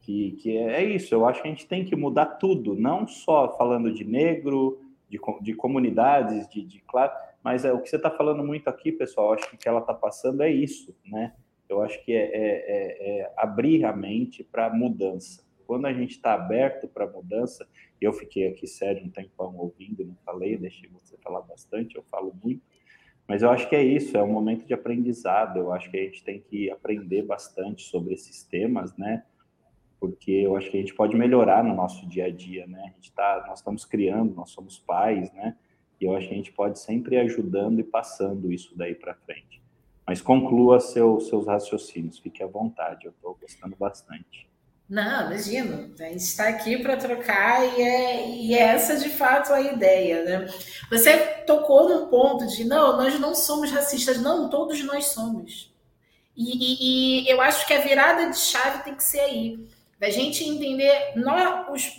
Que, que é, é isso, eu acho que a gente tem que mudar tudo, não só falando de negro, de, de comunidades, de, de classe, mas é, o que você está falando muito aqui, pessoal, acho que o que ela está passando é isso, né? Eu acho que é, é, é, é abrir a mente para mudança. Quando a gente está aberto para mudança, eu fiquei aqui sério um tempão ouvindo, não falei, deixei você falar bastante, eu falo muito, mas eu acho que é isso, é um momento de aprendizado. Eu acho que a gente tem que aprender bastante sobre esses temas, né? Porque eu acho que a gente pode melhorar no nosso dia a dia, né? A gente tá, nós estamos criando, nós somos pais, né? E eu acho que a gente pode sempre ir ajudando e passando isso daí para frente. Mas conclua seu, seus raciocínios, fique à vontade, eu estou gostando bastante. Não, imagina, a gente está aqui para trocar e é, e é essa de fato a ideia, né? Você tocou num ponto de não, nós não somos racistas, não, todos nós somos. E, e, e, eu acho que a virada de chave tem que ser aí. Da gente entender, nós, os,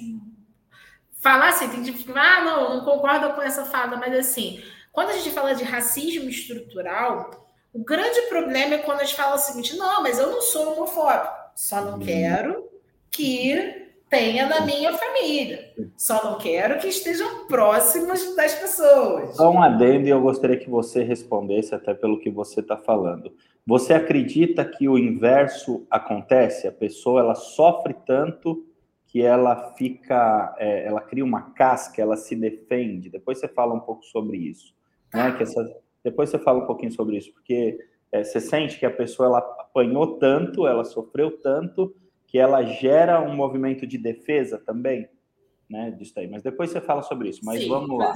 falar assim, tem gente que ah, não, não concordo com essa fala, mas assim, quando a gente fala de racismo estrutural, o grande problema é quando a gente fala o seguinte: não, mas eu não sou homofóbico, só não uhum. quero que tenha na minha família. Só não quero que estejam próximos das pessoas. Só um adendo e eu gostaria que você respondesse, até pelo que você está falando. Você acredita que o inverso acontece? A pessoa ela sofre tanto que ela fica, é, ela cria uma casca, ela se defende. Depois você fala um pouco sobre isso, né? Que essa, depois você fala um pouquinho sobre isso, porque é, você sente que a pessoa ela apanhou tanto, ela sofreu tanto que ela gera um movimento de defesa também, né? Disso aí. Mas depois você fala sobre isso. Mas Sim, vamos lá.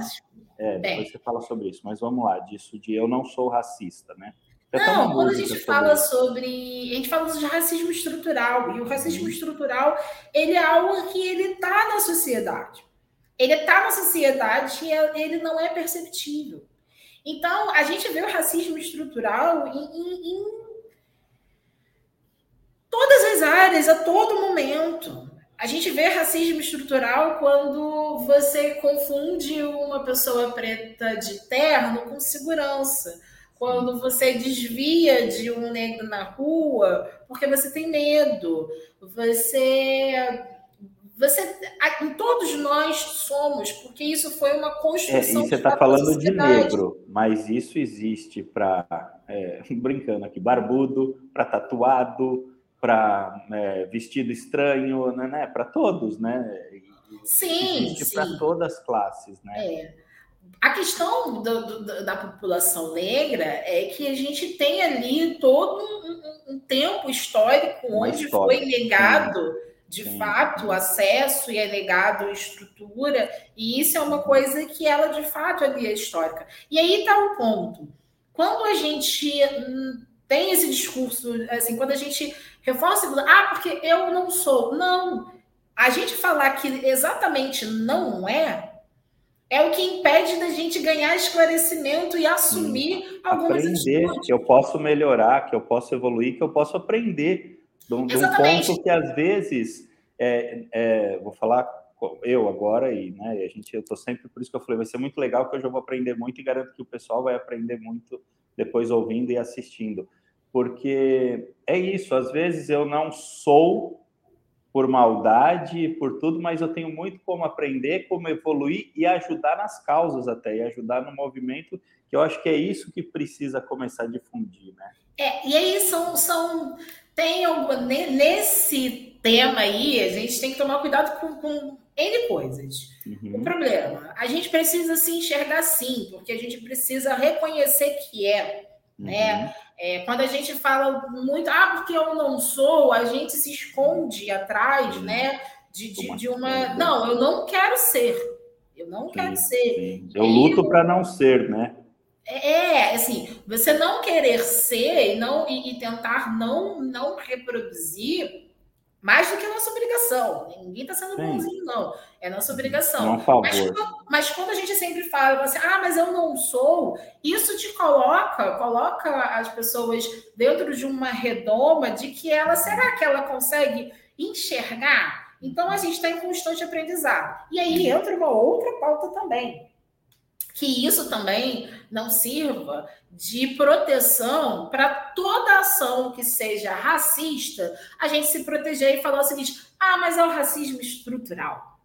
É, depois você fala sobre isso. Mas vamos lá, disso de eu não sou racista, né? não, quando a gente fala sobre... sobre... A gente fala de racismo estrutural. E o racismo uhum. estrutural, ele é algo que ele está na sociedade. Ele está na sociedade e é, ele não é perceptível. Então, a gente vê o racismo estrutural em, em todas as áreas, a todo momento. A gente vê racismo estrutural quando você confunde uma pessoa preta de terno com segurança. Quando você desvia de um negro na rua porque você tem medo. Você você, todos nós somos, porque isso foi uma construção. É, e você está falando de negro, mas isso existe para, é, brincando aqui, barbudo, para tatuado, para é, vestido estranho, né, né para todos, né? Sim, para todas as classes, né? É. A questão do, do, da população negra é que a gente tem ali todo um, um tempo histórico onde história. foi negado de sim. fato acesso e é negado estrutura, e isso é uma coisa que ela de fato ali é histórica. E aí está o ponto. Quando a gente hum, tem esse discurso, assim, quando a gente reforça, ah, porque eu não sou. Não. A gente falar que exatamente não é, é o que impede da gente ganhar esclarecimento e assumir Sim. algumas Aprender atitudes. que eu posso melhorar, que eu posso evoluir, que eu posso aprender. De um, de um ponto que às vezes, é, é, vou falar eu agora e né, a gente eu tô sempre por isso que eu falei vai ser muito legal que eu já vou aprender muito e garanto que o pessoal vai aprender muito depois ouvindo e assistindo porque é isso, às vezes eu não sou por maldade, por tudo, mas eu tenho muito como aprender, como evoluir e ajudar nas causas até, e ajudar no movimento, que eu acho que é isso que precisa começar a difundir, né? É, e aí são, são tem nesse tema aí, a gente tem que tomar cuidado com, com N coisas. Uhum. O problema, a gente precisa se enxergar sim, porque a gente precisa reconhecer que é, né? Uhum. É, quando a gente fala muito, ah, porque eu não sou, a gente se esconde atrás, né? De, de, de uma. Não, eu não quero ser. Eu não sim, quero ser. Sim. Eu luto para não ser, né? É, é, assim, você não querer ser e, não, e, e tentar não, não reproduzir mais do que a nossa obrigação. Ninguém está sendo Sim. bonzinho, não. É nossa obrigação. Não, mas, mas, quando a gente sempre fala assim, ah, mas eu não sou, isso te coloca, coloca as pessoas dentro de uma redoma de que ela, será que ela consegue enxergar? Então a gente está em constante aprendizado. E aí entra uma outra pauta também que isso também não sirva de proteção para toda ação que seja racista, a gente se proteger e falar o seguinte: ah, mas é o racismo estrutural.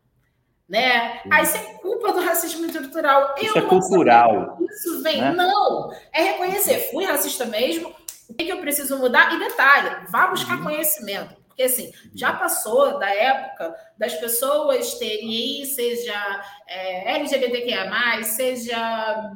Né? Aí isso é culpa do racismo estrutural. Isso Eu é cultural. Isso vem. Né? Não. É reconhecer, fui racista mesmo, o que, que eu preciso mudar? E detalhe, vá buscar uhum. conhecimento. Porque, assim, já passou da época das pessoas terem, seja é, LGBTQIA, seja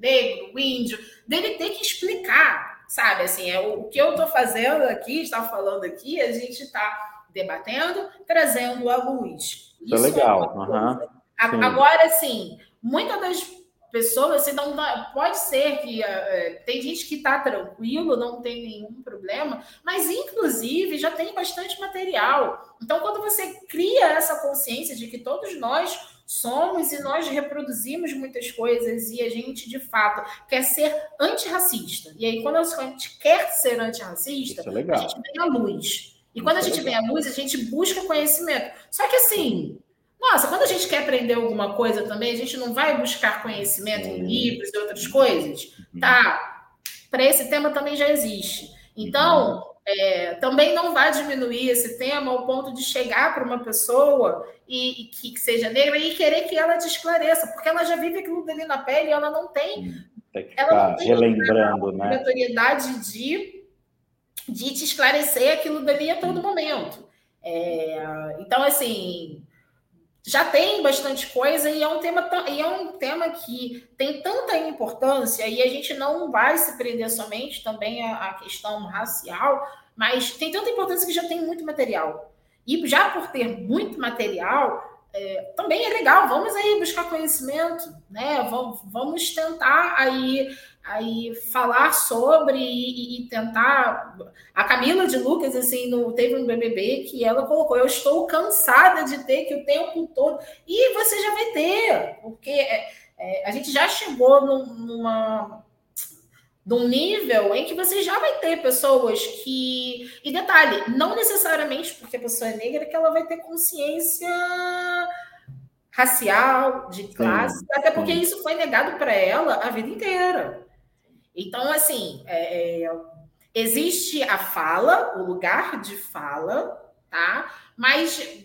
negro, índio, dele ter que explicar, sabe? Assim, é o, o que eu estou fazendo aqui, está falando aqui, a gente está debatendo, trazendo à luz. Isso, é legal. É uhum. Agora, assim, muitas das pessoas, você não pode ser que uh, tem gente que está tranquilo, não tem nenhum problema, mas inclusive já tem bastante material. Então, quando você cria essa consciência de que todos nós somos e nós reproduzimos muitas coisas e a gente, de fato, quer ser antirracista. E aí, quando a gente quer ser antirracista, é a gente vem à luz. E quando a gente vem à luz, a gente busca conhecimento. Só que assim, nossa, quando a gente quer aprender alguma coisa também, a gente não vai buscar conhecimento em livros e outras coisas. Uhum. Tá, para esse tema também já existe. Então, uhum. é, também não vai diminuir esse tema ao ponto de chegar para uma pessoa e, e que, que, seja negra e querer que ela te esclareça, porque ela já vive aquilo dali na pele e ela não tem. tem que ela não tem relembrando, né? obrigatoriedade de, de te esclarecer aquilo dali a todo momento. É, então, assim, já tem bastante coisa e é um tema e é um tema que tem tanta importância e a gente não vai se prender somente também à, questão racial, mas tem tanta importância que já tem muito material. E já por ter muito material, é, também é legal, vamos aí buscar conhecimento, né? Vamos, vamos tentar aí, aí falar sobre e, e, tentar. A Camila de Lucas, assim, no, teve um BBB que ela colocou: Eu estou cansada de ter que o tempo todo. E você já vai ter, porque é, é, a gente já chegou numa de um nível em que você já vai ter pessoas que. E detalhe, não necessariamente porque a pessoa é negra que ela vai ter consciência racial, de classe, sim, até porque sim. isso foi negado para ela a vida inteira. Então, assim, é, é, existe a fala, o lugar de fala, tá? Mas,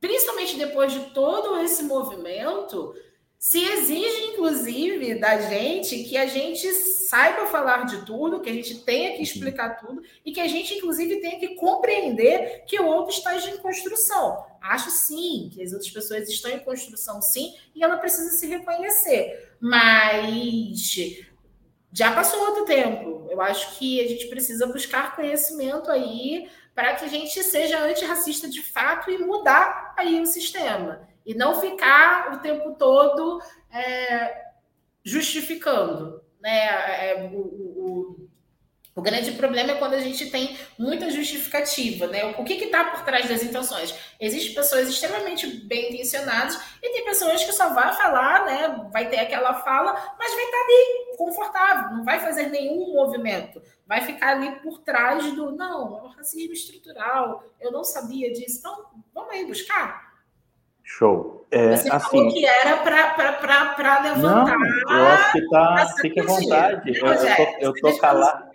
principalmente depois de todo esse movimento, se exige, inclusive, da gente que a gente saiba falar de tudo, que a gente tenha que explicar tudo e que a gente, inclusive, tenha que compreender que o outro está em construção. Acho sim que as outras pessoas estão em construção, sim, e ela precisa se reconhecer. Mas já passou outro tempo. Eu acho que a gente precisa buscar conhecimento aí para que a gente seja antirracista de fato e mudar aí o sistema. E não ficar o tempo todo é, justificando. Né? É, o, o, o, grande problema é quando a gente tem muita justificativa. Né? O que está por trás das intenções? Existem pessoas extremamente bem intencionadas e tem pessoas que só vai falar, né? vai ter aquela fala, mas vai estar tá ali confortável, não vai fazer nenhum movimento. Vai ficar ali por trás do não, é um racismo estrutural, eu não sabia disso. Então, vamos aí buscar. Show. É, Você assim, falou que era para levantar. Não, eu acho que tá. Fique à vontade. Eu, eu, tô, eu tô calado.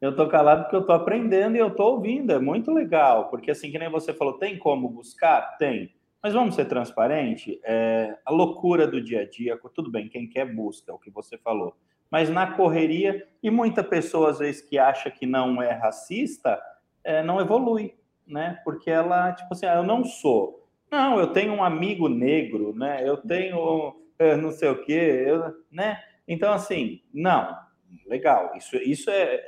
Eu tô calado porque eu tô aprendendo e eu tô ouvindo. É muito legal. Porque, assim, que nem você falou, tem como buscar? Tem. Mas vamos ser transparente. É, a loucura do dia a dia, tudo bem, quem quer busca, é o que você falou. Mas na correria, e muita pessoa, às vezes, que acha que não é racista, é, não evolui, né? Porque ela, tipo assim, ah, eu não sou não, eu tenho um amigo negro, né? Eu tenho é, não sei o quê, eu, né? Então, assim, não, legal, isso, isso é,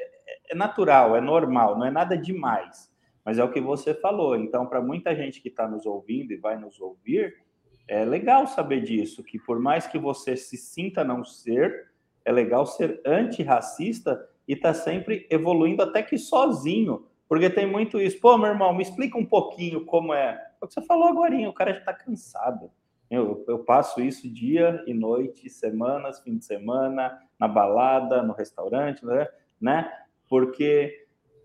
é natural, é normal, não é nada demais, mas é o que você falou. Então, para muita gente que está nos ouvindo e vai nos ouvir, é legal saber disso, que por mais que você se sinta não ser, é legal ser antirracista e tá sempre evoluindo até que sozinho, porque tem muito isso. Pô, meu irmão, me explica um pouquinho como é. É o que você falou agora, o cara já está cansado. Eu, eu passo isso dia e noite, semanas, fim de semana, na balada, no restaurante, né? né? Porque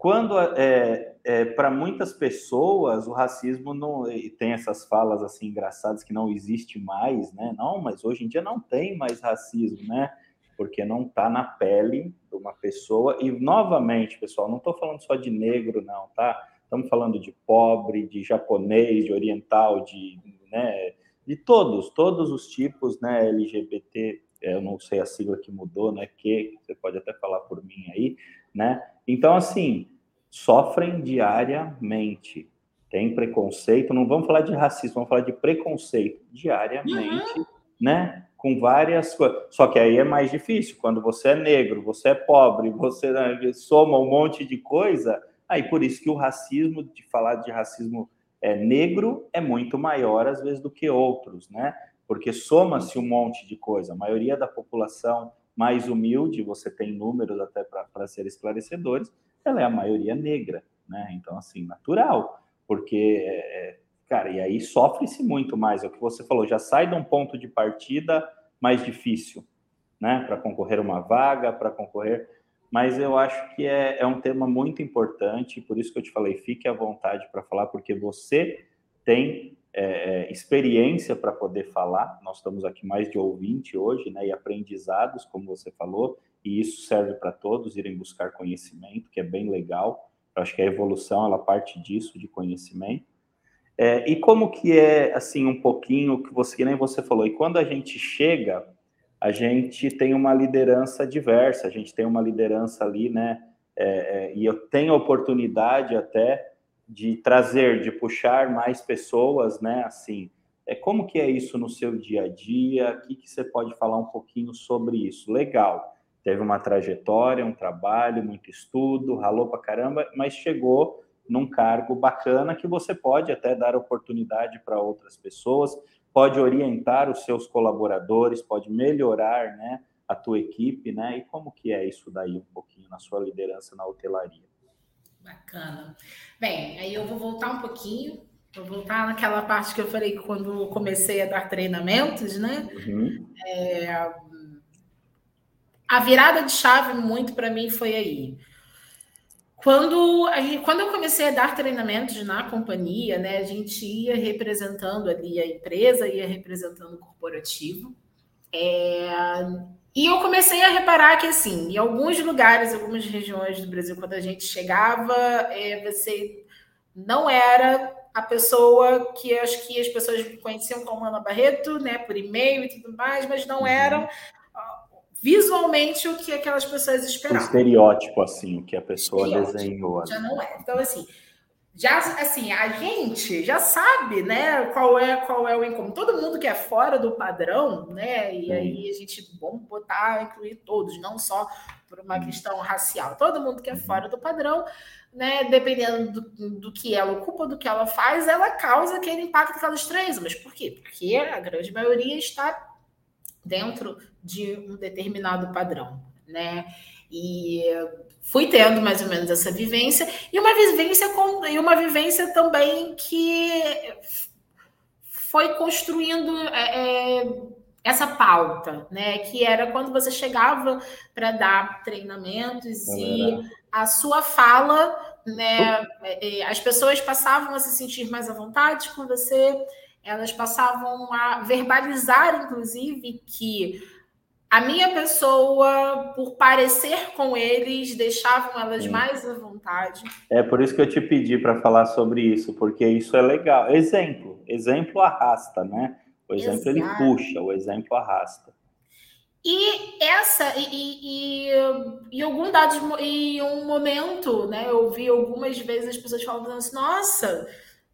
quando é, é para muitas pessoas o racismo não tem essas falas assim engraçadas que não existe mais, né? Não, mas hoje em dia não tem mais racismo, né? porque não está na pele de uma pessoa. E, novamente, pessoal, não estou falando só de negro, não, tá? Estamos falando de pobre, de japonês, de oriental, de, né, de todos, todos os tipos, né, LGBT, eu não sei a sigla que mudou, né, que você pode até falar por mim aí, né? Então, assim, sofrem diariamente. Tem preconceito, não vamos falar de racismo, vamos falar de preconceito diariamente, uhum. né? com várias coisas. Só que aí é mais difícil. Quando você é negro, você é pobre, você né, soma um monte de coisa. Aí por isso que o racismo, de falar de racismo é, negro, é muito maior às vezes do que outros, né? Porque soma-se um monte de coisa. A maioria da população mais humilde, você tem números até para ser esclarecedores, ela é a maioria negra, né? Então, assim, natural, porque é, é cara, e aí sofre-se muito mais. É o que você falou, já sai de um ponto de partida mais difícil, né? Para concorrer uma vaga, para concorrer. Mas eu acho que é, é um tema muito importante, por isso que eu te falei, fique à vontade para falar, porque você tem é, é experiência para poder falar. Nós estamos aqui mais de ouvinte hoje, né? E aprendizados, como você falou, e isso serve para todos irem buscar conhecimento, que é bem legal. Eu acho que a evolução ela parte disso, de conhecimento. É, e como que é assim um pouquinho que você que nem você falou? E quando a gente chega, a gente tem uma liderança diversa, a gente tem uma liderança ali, né? É, é, e eu tenho a oportunidade até de trazer, de puxar mais pessoas, né? Assim, é como que é isso no seu dia a dia? O que, que você pode falar um pouquinho sobre isso? Legal teve uma trajetória, um trabalho, muito estudo, ralou pra caramba, mas chegou num cargo bacana que você pode até dar oportunidade para outras pessoas, pode orientar os seus colaboradores, pode melhorar, né, a tua equipe, né? E como que é isso daí um pouquinho na sua liderança na hotelaria? Bacana. Bem, aí eu vou voltar um pouquinho, vou voltar naquela parte que eu falei quando comecei a dar treinamentos, né? Uhum. É, a virada de chave muito para mim foi aí. Quando, gente, quando eu comecei a dar treinamentos na companhia, né, a gente ia representando ali a empresa, ia representando o corporativo. É, e eu comecei a reparar que, assim, em alguns lugares, algumas regiões do Brasil, quando a gente chegava, é, você não era a pessoa que acho que as pessoas conheciam como Ana Barreto, né, por e-mail e tudo mais, mas não uhum. eram visualmente o que aquelas pessoas esperavam. O estereótipo, assim, o que a pessoa desenhou. Já não é. Então, assim, já assim, a gente já sabe, né, qual é qual é o incômodo. Todo mundo que é fora do padrão, né? E Sim. aí a gente vamos botar, incluir todos, não só por uma questão racial. Todo mundo que é uhum. fora do padrão, né, dependendo do, do que ela ocupa, do que ela faz, ela causa aquele impacto que ela estranha. Mas por quê? Porque a grande maioria está dentro de um determinado padrão, né? E fui tendo mais ou menos essa vivência e uma vivência com e uma vivência também que foi construindo é, é essa pauta, né? Que era quando você chegava para dar treinamentos e a sua fala, né? É, é, as pessoas passavam a se sentir mais à vontade com você elas passavam a verbalizar, inclusive, que a minha pessoa, por parecer com eles, deixavam elas Sim. mais à vontade. É por isso que eu te pedi para falar sobre isso, porque isso é legal. Exemplo, exemplo arrasta, né? O exemplo Exato. ele puxa, o exemplo arrasta. E essa, e, e, e, algum dado, em um momento, né? Eu vi algumas vezes as pessoas falando assim, nossa,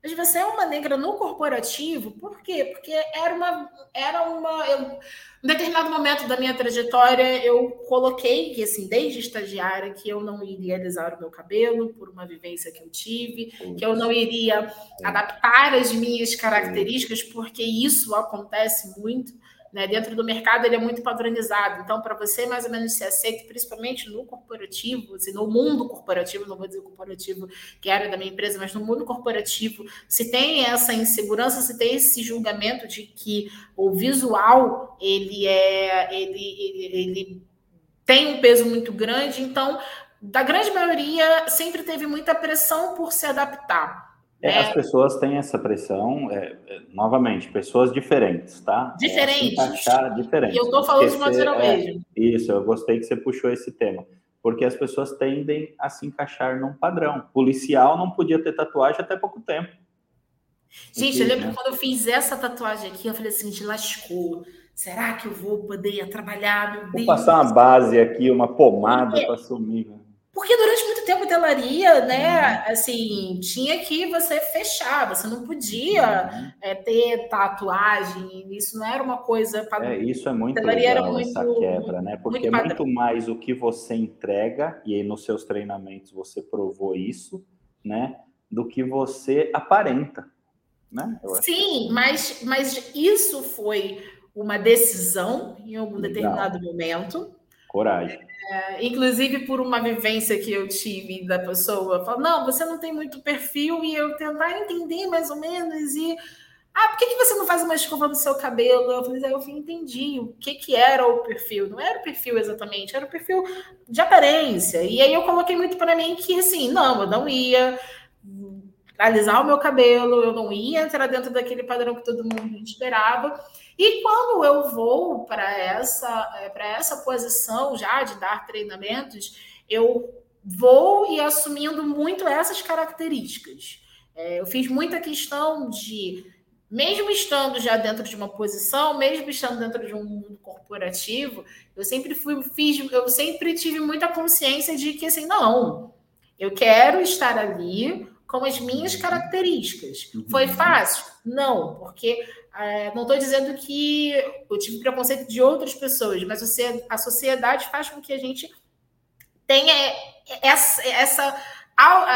mas você é uma negra no corporativo, por quê? Porque era uma. Era uma eu, em determinado momento da minha trajetória, eu coloquei que, assim, desde estagiária, que eu não iria alisar o meu cabelo por uma vivência que eu tive, que eu não iria adaptar as minhas características, porque isso acontece muito. Né? Dentro do mercado ele é muito padronizado. Então, para você mais ou menos ser aceito, principalmente no corporativo, assim, no mundo corporativo, não vou dizer corporativo que era da minha empresa, mas no mundo corporativo, se tem essa insegurança, se tem esse julgamento de que o visual ele é ele, ele, ele tem um peso muito grande, então da grande maioria sempre teve muita pressão por se adaptar. É, é, as pessoas têm essa pressão, é, é, novamente, pessoas diferentes, tá? É, diferentes. Encaixar diferentes. E eu estou falando de uma geral mesmo. Isso, eu gostei que você puxou esse tema. Porque as pessoas tendem a se encaixar num padrão. Policial não podia ter tatuagem até pouco tempo. Gente, eu lembro né? quando eu fiz essa tatuagem aqui, eu falei assim, de lascou. Será que eu vou poder trabalhar? Meu Vou Deus. passar uma base aqui, uma pomada para sumir. Né? Porque durante muito tempo hotelaria, né, uhum. assim, tinha que você fechar, você não podia uhum. é, ter tatuagem, isso não era uma coisa para. É, isso é muito legal, muito, essa quebra, né? Porque muito é muito mais o que você entrega, e aí nos seus treinamentos você provou isso, né? Do que você aparenta. Né? Sim, que... mas, mas isso foi uma decisão em algum legal. determinado momento. Coragem É, inclusive por uma vivência que eu tive da pessoa, falou, não, você não tem muito perfil, e eu tentar entender mais ou menos, e ah, por que, que você não faz uma escova no seu cabelo? Eu falei, aí eu entendi o que, que era o perfil. Não era o perfil exatamente, era o perfil de aparência. E aí eu coloquei muito para mim que, assim, não, eu não ia alisar o meu cabelo, eu não ia entrar dentro daquele padrão que todo mundo esperava. E quando eu vou para essa, é, para essa posição já de dar treinamentos, eu vou e assumindo muito essas características. É, eu fiz muita questão de mesmo estando já dentro de uma posição, mesmo estando dentro de um mundo corporativo, eu sempre fui, fiz, eu sempre tive muita consciência de que assim, não, eu quero estar ali com as minhas uhum. características. Uhum. Foi fácil? Não, porque é, não estou dizendo que eu tive preconceito de outras pessoas, mas a sociedade faz com que a gente tenha essa, essa,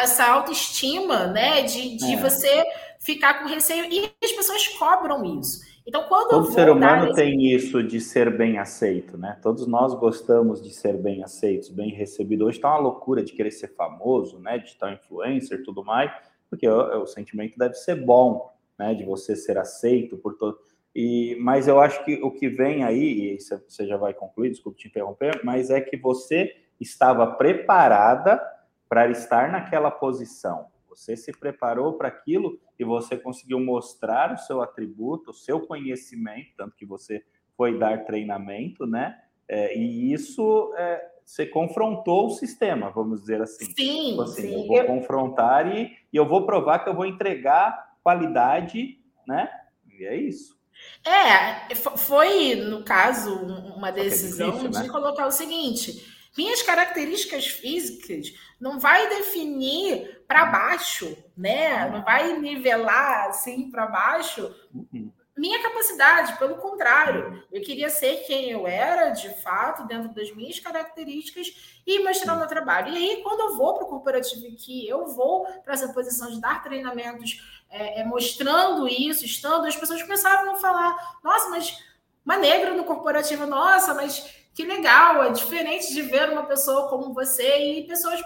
essa autoestima, né, de, de é. você ficar com receio e as pessoas cobram isso. Então, quando todo ser humano esse... tem isso de ser bem aceito, né? Todos nós gostamos de ser bem aceitos, bem recebido. Hoje está uma loucura de querer ser famoso, né? De estar influencer, tudo mais, porque o, o sentimento deve ser bom, né? De você ser aceito por todo. E, mas eu acho que o que vem aí, e você já vai concluir, desculpe te interromper, mas é que você estava preparada para estar naquela posição. Você se preparou para aquilo e você conseguiu mostrar o seu atributo, o seu conhecimento, tanto que você foi dar treinamento, né? É, e isso é, você confrontou o sistema, vamos dizer assim. Sim, tipo assim, sim. Eu vou eu... confrontar e, e eu vou provar que eu vou entregar qualidade, né? E é isso. É, foi, no caso, uma decisão é difícil, de né? colocar o seguinte: minhas características físicas não vai definir para baixo, né? Não vai nivelar assim para baixo uhum. minha capacidade, pelo contrário, eu queria ser quem eu era, de fato, dentro das minhas características e mostrar o meu trabalho. E aí, quando eu vou para o corporativo que eu vou para essa posição de dar treinamentos, é, é, mostrando isso, estando, as pessoas começavam a falar: nossa, mas uma negra no corporativo, nossa, mas que legal, é diferente de ver uma pessoa como você e pessoas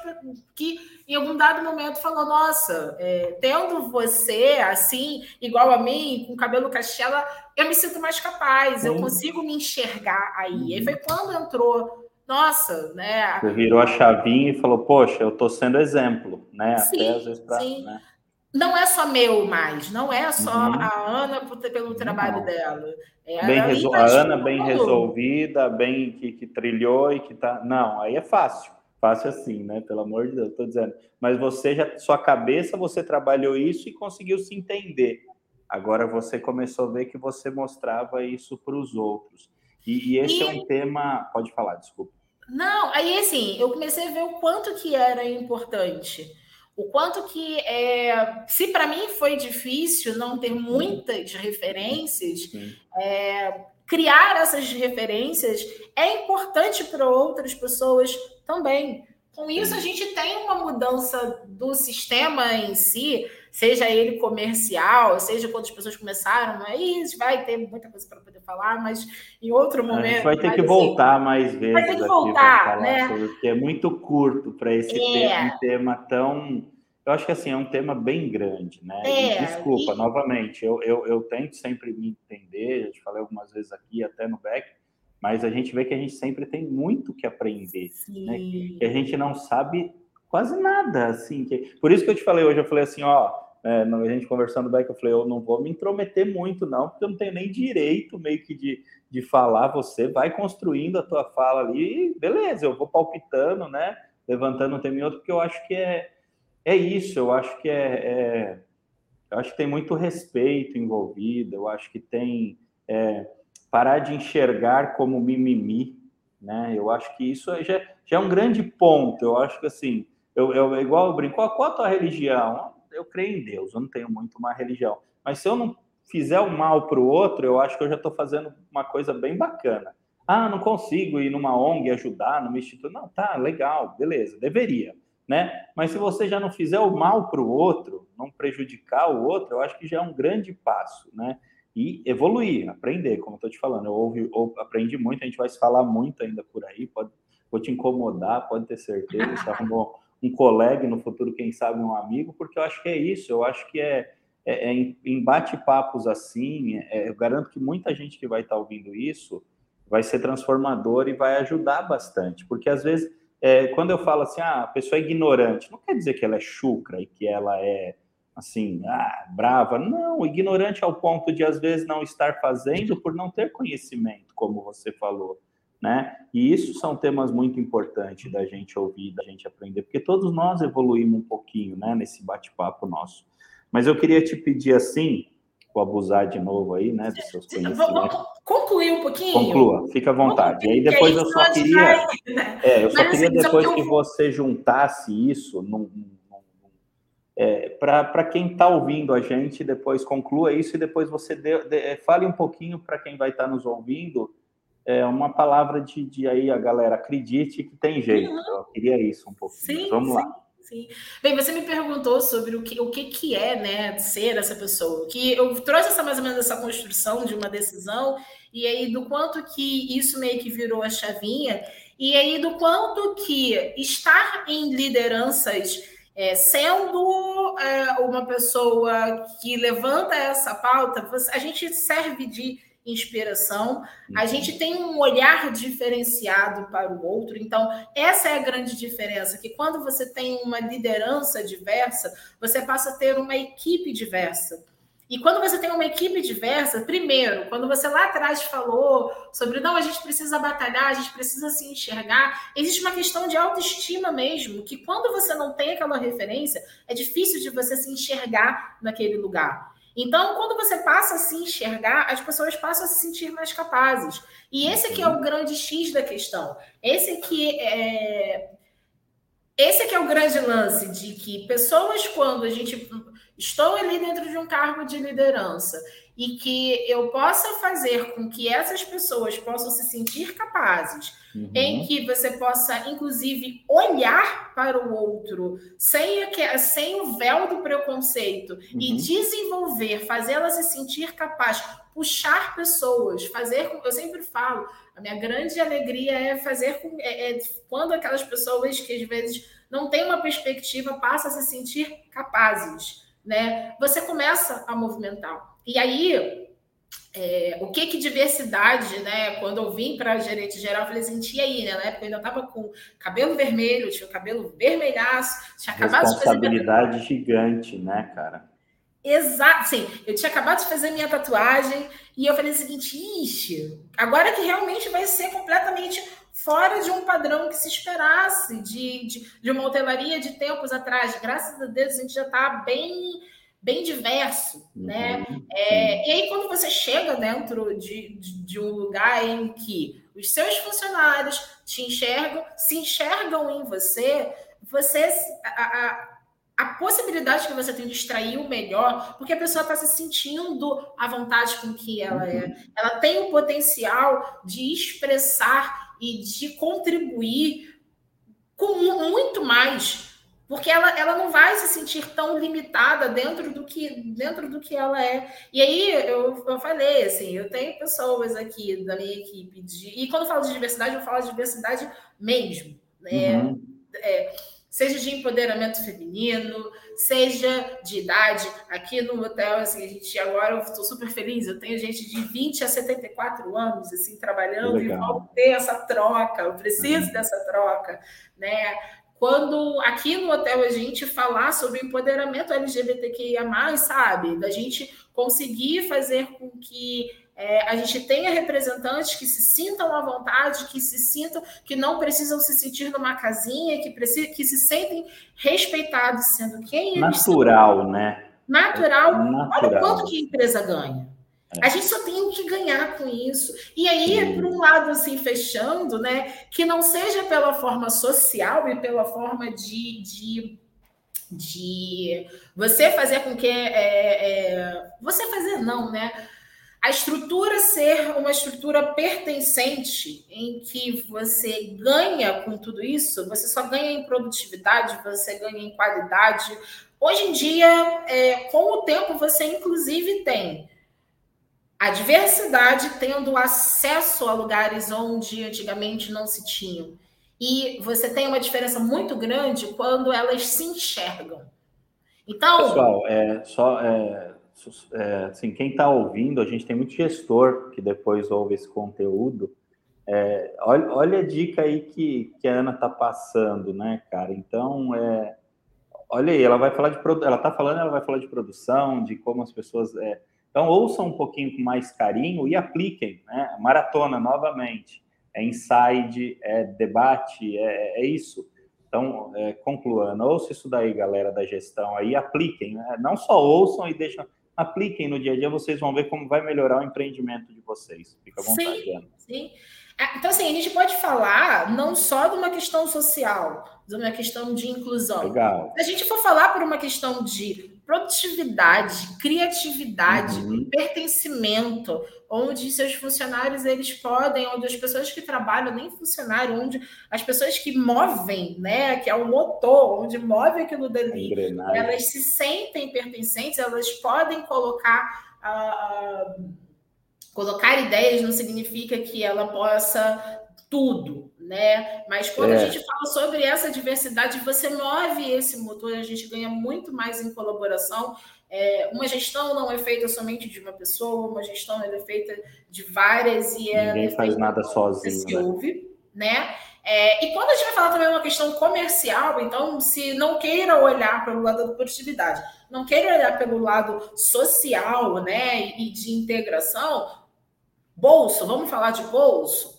que em algum dado momento falou, nossa, é, tendo você assim, igual a mim, com cabelo castela, eu me sinto mais capaz, eu consigo me enxergar aí. Uhum. E foi quando entrou, nossa, né? Você virou a chavinha e falou, poxa, eu tô sendo exemplo, né? Sim, Até às vezes pra, sim. Né? Não é só meu mais, não é só uhum. a Ana pelo trabalho não. dela. É bem resol... A Ana bem resolvida, bem que, que trilhou e que tá. Não, aí é fácil. Fácil assim, né? Pelo amor de Deus, tô dizendo. Mas você já, sua cabeça, você trabalhou isso e conseguiu se entender. Agora você começou a ver que você mostrava isso para os outros. E, e esse e... é um tema. Pode falar, desculpa. Não, aí assim, eu comecei a ver o quanto que era importante o quanto que é, se para mim foi difícil não ter muitas referências, é, criar essas referências é importante para outras pessoas também. Com isso, a gente tem uma mudança do sistema em si, seja ele comercial, seja quando as pessoas começaram, aí vai ter muita coisa para poder falar, mas em outro momento. A gente vai ter que assim, voltar mais vezes. Vai ter que voltar, né? porque é muito curto para esse é. tema tão. Eu acho que assim, é um tema bem grande, né? É, desculpa, e... novamente, eu, eu, eu tento sempre me entender, já te falei algumas vezes aqui, até no back, mas a gente vê que a gente sempre tem muito que aprender, né? Que a gente não sabe quase nada, assim. Que... Por isso que eu te falei hoje, eu falei assim, ó, é, a gente conversando back, eu falei, eu não vou me intrometer muito, não, porque eu não tenho nem direito meio que de, de falar, você vai construindo a tua fala ali, beleza, eu vou palpitando, né? Levantando um tema e outro, porque eu acho que é é isso, eu acho que é, é, eu acho que tem muito respeito envolvido, eu acho que tem é, parar de enxergar como mimimi, né? Eu acho que isso já, já é um grande ponto. Eu acho que assim, eu, eu igual eu brinco, qual a tua religião? Eu creio em Deus, eu não tenho muito uma religião. Mas se eu não fizer o mal para o outro, eu acho que eu já estou fazendo uma coisa bem bacana. Ah, não consigo ir numa ONG ajudar, numa instituição. Não, tá, legal, beleza, deveria né? Mas se você já não fizer o mal para o outro, não prejudicar o outro, eu acho que já é um grande passo, né? E evoluir, aprender, como eu estou te falando. Eu, ouvi, eu aprendi muito, a gente vai se falar muito ainda por aí, pode, vou te incomodar, pode ter certeza. Você arrumou um colega no futuro, quem sabe um amigo, porque eu acho que é isso. Eu acho que é, é, é em bate-papos assim. É, eu garanto que muita gente que vai estar ouvindo isso vai ser transformador e vai ajudar bastante, porque às vezes é, quando eu falo assim, ah, a pessoa é ignorante, não quer dizer que ela é chucra e que ela é assim, ah, brava. Não, ignorante ao ponto de às vezes não estar fazendo por não ter conhecimento, como você falou, né? E isso são temas muito importantes da gente ouvir, da gente aprender, porque todos nós evoluímos um pouquinho, né, nesse bate-papo nosso. Mas eu queria te pedir assim, vou abusar de novo aí, né, dos seus conhecimentos. Vamos concluir um pouquinho? Conclua, fica à vontade. E aí depois eu só queria, é, eu só queria assim, depois que você juntasse isso num é, para quem está ouvindo a gente, depois conclua isso e depois você dê, dê, fale um pouquinho para quem vai estar tá nos ouvindo é, uma palavra de, de aí a galera acredite que tem jeito. Uhum. Eu queria isso um pouquinho. Sim, Vamos sim. lá. Sim. Bem, você me perguntou sobre o que, o que, que é né, ser essa pessoa. Que eu trouxe essa, mais ou menos essa construção de uma decisão, e aí do quanto que isso meio que virou a chavinha, e aí do quanto que estar em lideranças é, sendo é, uma pessoa que levanta essa pauta, a gente serve de inspiração, a uhum. gente tem um olhar diferenciado para o outro. Então, essa é a grande diferença, que quando você tem uma liderança diversa, você passa a ter uma equipe diversa. E quando você tem uma equipe diversa, primeiro, quando você lá atrás falou sobre não, a gente precisa batalhar, a gente precisa se enxergar, existe uma questão de autoestima mesmo, que quando você não tem aquela referência, é difícil de você se enxergar naquele lugar. Então, quando você passa a se enxergar, as pessoas passam a se sentir mais capazes. E esse aqui é o grande X da questão. Esse aqui é esse aqui é o grande lance de que pessoas quando a gente estou ali dentro de um cargo de liderança e que eu possa fazer com que essas pessoas possam se sentir capazes, uhum. em que você possa, inclusive, olhar para o outro sem, sem o véu do preconceito uhum. e desenvolver, fazê-las se sentir capaz, puxar pessoas, fazer com. Eu sempre falo, a minha grande alegria é fazer com. É, é, quando aquelas pessoas que às vezes não têm uma perspectiva passam a se sentir capazes né? Você começa a movimentar. E aí, é, o que que diversidade, né? Quando eu vim para gerente geral, eu falei assim, tinha aí, né? Na época eu ainda estava com cabelo vermelho, tinha o cabelo vermelhaço, tinha acabado de fazer. Responsabilidade gigante, né, cara? Exato, sim. Eu tinha acabado de fazer minha tatuagem e eu falei o seguinte: ixi, agora que realmente vai ser completamente fora de um padrão que se esperasse de, de, de uma hotelaria de tempos atrás. Graças a Deus, a gente já está bem bem diverso, né? uhum, né? É, e aí, quando você chega dentro de, de, de, um lugar em que os seus funcionários te enxergam, se enxergam em você, você a, a, a possibilidade que você tem de extrair o melhor, porque a pessoa está se sentindo à vontade com que ela é. Uhum. Ela tem o potencial de expressar e de contribuir com muito mais, porque ela, ela não vai se sentir tão limitada dentro do que dentro do que ela é. E aí eu, eu falei assim, eu tenho pessoas aqui da minha equipe de, e quando eu falo de diversidade, eu falo de diversidade mesmo, né? Uhum. É, seja de empoderamento feminino, seja de idade. Aqui no hotel, assim, a gente agora eu estou super feliz, eu tenho gente de 20 a 74 anos assim trabalhando e vão ter essa troca, eu preciso uhum. dessa troca, né? Quando aqui no hotel a gente falar sobre empoderamento LGBTQIA+, sabe? Da gente conseguir fazer com que é, a gente tenha representantes que se sintam à vontade, que se sintam, que não precisam se sentir numa casinha, que, precisam, que se sentem respeitados, sendo quem eles Natural, são. né? Natural. Natural. Olha o quanto que a empresa ganha. A gente só tem o que ganhar com isso. E aí, por um lado, assim, fechando, né? Que não seja pela forma social e pela forma de, de de você fazer com que é, é, você fazer não, né? a estrutura ser uma estrutura pertencente, em que você ganha com tudo isso, você só ganha em produtividade, você ganha em qualidade. Hoje em dia, é, com o tempo, você inclusive tem a diversidade tendo acesso a lugares onde antigamente não se tinham. E você tem uma diferença muito grande quando elas se enxergam. Então. Pessoal, é, só. É, é, assim, quem está ouvindo, a gente tem muito gestor que depois ouve esse conteúdo. É, olha, olha, a dica aí que, que a Ana está passando, né, cara? Então, é, olha aí, ela vai falar de ela está falando, ela vai falar de produção, de como as pessoas. É, então, ouçam um pouquinho com mais carinho e apliquem, né? Maratona novamente é inside, é debate, é, é isso. Então, é, concluando, ouça isso daí, galera da gestão, aí apliquem, né? não só ouçam e deixam, apliquem no dia a dia, vocês vão ver como vai melhorar o empreendimento de vocês. Fica à vontade, sim, Ana. Sim. É, então, assim, a gente pode falar não só de uma questão social, de uma questão de inclusão. Legal. Se a gente for falar por uma questão de produtividade, criatividade, uhum. pertencimento, onde seus funcionários eles podem, onde as pessoas que trabalham nem funcionário, onde as pessoas que movem, né, que é o motor, onde move aquilo dali, elas se sentem pertencentes, elas podem colocar uh, colocar ideias não significa que ela possa tudo, né? Mas quando é. a gente fala sobre essa diversidade, você move esse motor, a gente ganha muito mais em colaboração. É, uma gestão não é feita somente de uma pessoa, uma gestão é feita de várias e é Ninguém faz nada sozinho. Se né? ouve, né? É, e quando a gente vai falar também uma questão comercial, então, se não queira olhar pelo lado da produtividade, não queira olhar pelo lado social, né, e de integração, bolso, vamos falar de bolso,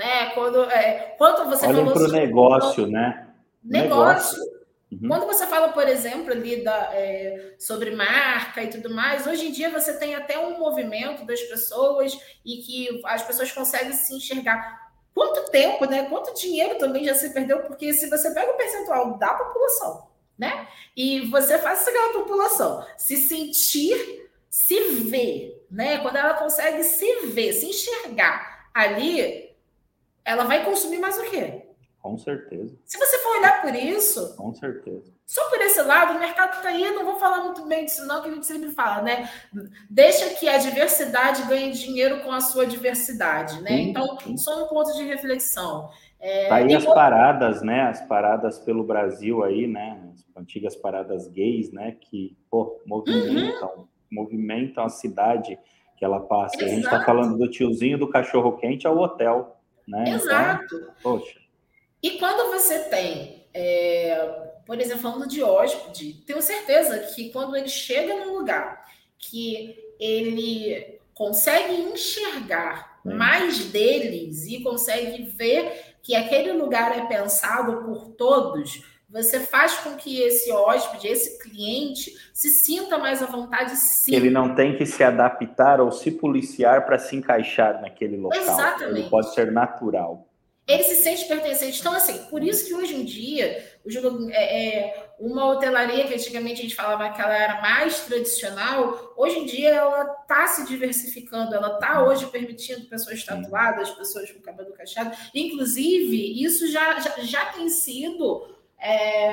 né? Quando, é, quando você Olhem para o negócio, né? Negócio. negócio. Uhum. Quando você fala, por exemplo, ali da, é, sobre marca e tudo mais, hoje em dia você tem até um movimento das pessoas e que as pessoas conseguem se enxergar. Quanto tempo, né? Quanto dinheiro também já se perdeu? Porque se você pega o percentual da população, né? E você faz aquela população se sentir, se ver, né? Quando ela consegue se ver, se enxergar ali, ela vai consumir mais o quê? Com certeza. Se você for olhar por isso. Com certeza. Só por esse lado, o mercado está aí, não vou falar muito bem disso, não, que a gente sempre fala, né? Deixa que a diversidade ganhe dinheiro com a sua diversidade, né? Sim, então, sim. só um ponto de reflexão. É, tá aí as paradas, né? As paradas pelo Brasil aí, né? As antigas paradas gays, né? Que, pô, movimentam, uhum. movimentam a cidade que ela passa. A gente está falando do tiozinho do cachorro quente ao hotel. Né? Exato. Então, poxa. E quando você tem, é, por exemplo, falando de hóspede, tenho certeza que quando ele chega num lugar que ele consegue enxergar mais deles e consegue ver que aquele lugar é pensado por todos, você faz com que esse hóspede, esse cliente, se sinta mais à vontade, sim. Ele não tem que se adaptar ou se policiar para se encaixar naquele local. Exatamente. Ele pode ser natural. Ele se sente pertencente. Então, assim, por isso que hoje em dia, é, é, uma hotelaria que antigamente a gente falava que ela era mais tradicional, hoje em dia ela está se diversificando, ela está hoje permitindo pessoas tatuadas, pessoas com cabelo cacheado. Inclusive, isso já, já, já tem sido é,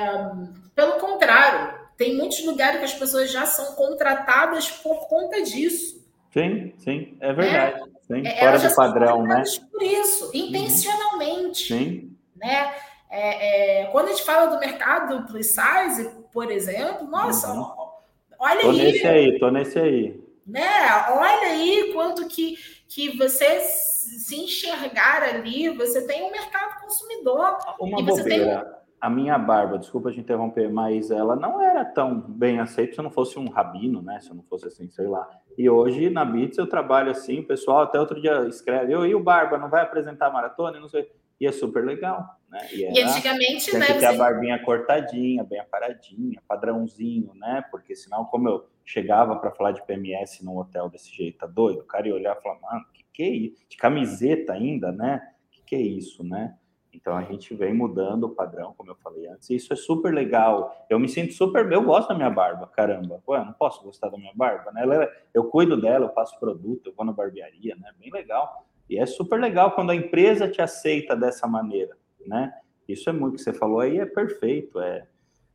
pelo contrário, tem muitos lugares que as pessoas já são contratadas por conta disso. Sim, sim, é verdade. Sim, é, fora do padrão, né? Por isso, uhum. intencionalmente. Sim. Né? É, é, quando a gente fala do mercado plus size, por exemplo, nossa, uhum. olha tô aí. Tô nesse aí, tô nesse aí. Né? Olha aí quanto que, que você se enxergar ali, você tem um mercado consumidor. Uma bobeira. Tem a minha barba, desculpa te interromper, mas ela não era tão bem aceita se eu não fosse um rabino, né? Se eu não fosse assim, sei lá. E hoje na Bits eu trabalho assim, o pessoal até outro dia escreve, eu e o Barba não vai apresentar a maratona, não sei. E é super legal, né? E, era, e antigamente, tem né? Você... a barbinha cortadinha, bem aparadinha, padrãozinho, né? Porque senão, como eu chegava para falar de PMS num hotel desse jeito, tá doido? O cara ia olhar e falar, mano, que que é isso? De camiseta ainda, né? Que que é isso, né? Então a gente vem mudando o padrão, como eu falei antes, e isso é super legal. Eu me sinto super, eu gosto da minha barba, caramba. Eu não posso gostar da minha barba, né? Ela, eu cuido dela, eu faço produto, eu vou na barbearia, né? Bem legal. E é super legal quando a empresa te aceita dessa maneira, né? Isso é muito que você falou aí, é perfeito, é.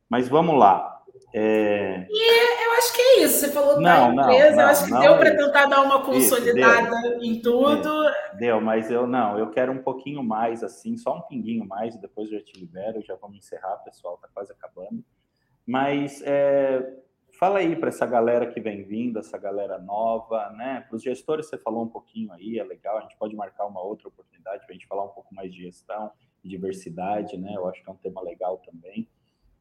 Mas vamos lá. É... E eu acho que é isso. Você falou não, da empresa, não, não, acho que deu para tentar dar uma consolidada isso, em tudo. Deu, mas eu não, eu quero um pouquinho mais, assim, só um pinguinho mais, depois eu já te libero, já vamos encerrar, pessoal, tá quase acabando. Mas é, fala aí para essa galera que vem vindo, essa galera nova, né? Para os gestores, você falou um pouquinho aí, é legal, a gente pode marcar uma outra oportunidade para a gente falar um pouco mais de gestão e diversidade, né? Eu acho que é um tema legal também.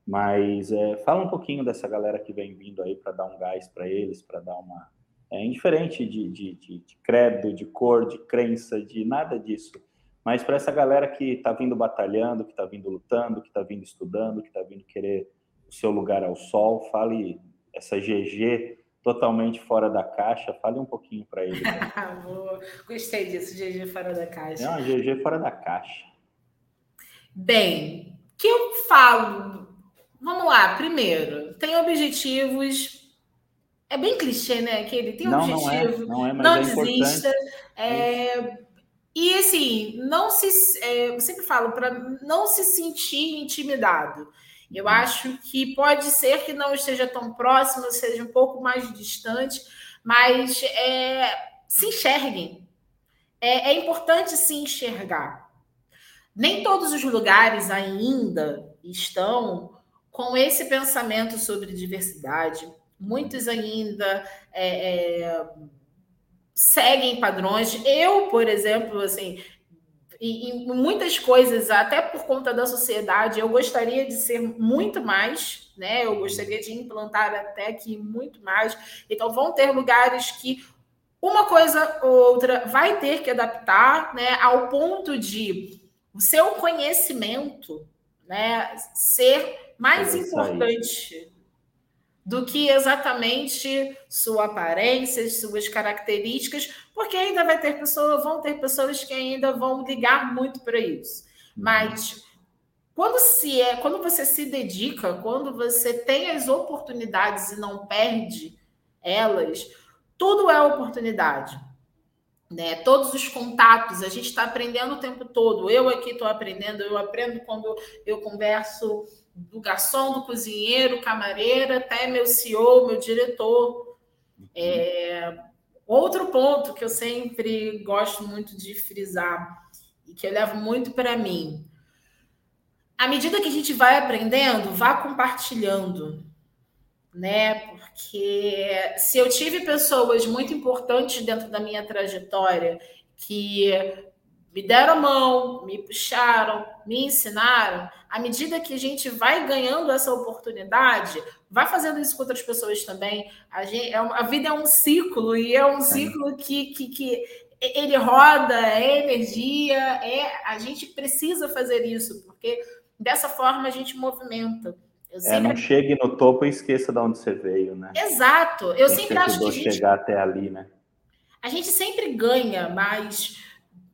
Mas é, fala um pouquinho dessa galera que vem vindo aí para dar um gás para eles, para dar uma. É indiferente de, de, de, de, credo, de cor, de crença, de nada disso. Mas para essa galera que está vindo batalhando, que está vindo lutando, que está vindo estudando, que está vindo querer o seu lugar ao sol, fale essa GG totalmente fora da caixa, fale um pouquinho para eles. Né? Gostei disso, GG fora da caixa. É uma GG fora da caixa. Bem, que eu falo Vamos lá, primeiro, tem objetivos. É bem clichê, né? Que ele tem não, objetivo, não, é, não, é, não é desista. É, e assim, não se. É, eu sempre falo para não se sentir intimidado. Eu uhum. acho que pode ser que não esteja tão próximo, seja um pouco mais distante, mas é, se enxerguem. É, é importante se enxergar. Nem todos os lugares ainda estão com esse pensamento sobre diversidade, muitos ainda é, é, seguem padrões. Eu, por exemplo, assim, em muitas coisas, até por conta da sociedade, eu gostaria de ser muito mais, né? Eu gostaria de implantar até que muito mais. Então, vão ter lugares que uma coisa ou outra vai ter que adaptar, né? Ao ponto de o seu conhecimento, né? Ser mais é importante do que exatamente sua aparência, suas características, porque ainda vai ter pessoas, vão ter pessoas que ainda vão ligar muito para isso. Uhum. Mas quando se é, quando você se dedica, quando você tem as oportunidades e não perde elas, tudo é oportunidade. Né? Todos os contatos, a gente está aprendendo o tempo todo. Eu aqui estou aprendendo, eu aprendo quando eu converso do garçom, do cozinheiro, camareira, até meu CEO, meu diretor. É, outro ponto que eu sempre gosto muito de frisar e que eu levo muito para mim. À medida que a gente vai aprendendo, vá compartilhando, né? Porque se eu tive pessoas muito importantes dentro da minha trajetória que me deram a mão, me puxaram, me ensinaram. À medida que a gente vai ganhando essa oportunidade, vai fazendo isso com outras pessoas também. A, gente, é a vida é um ciclo e é um ciclo que, que, que ele roda, é energia, é a gente precisa fazer isso, porque dessa forma a gente movimenta. Sempre... É, não chegue no topo e esqueça de onde você veio, né? Exato. Eu Quem sempre acho que a gente... chegar até ali, né? A gente sempre ganha, mas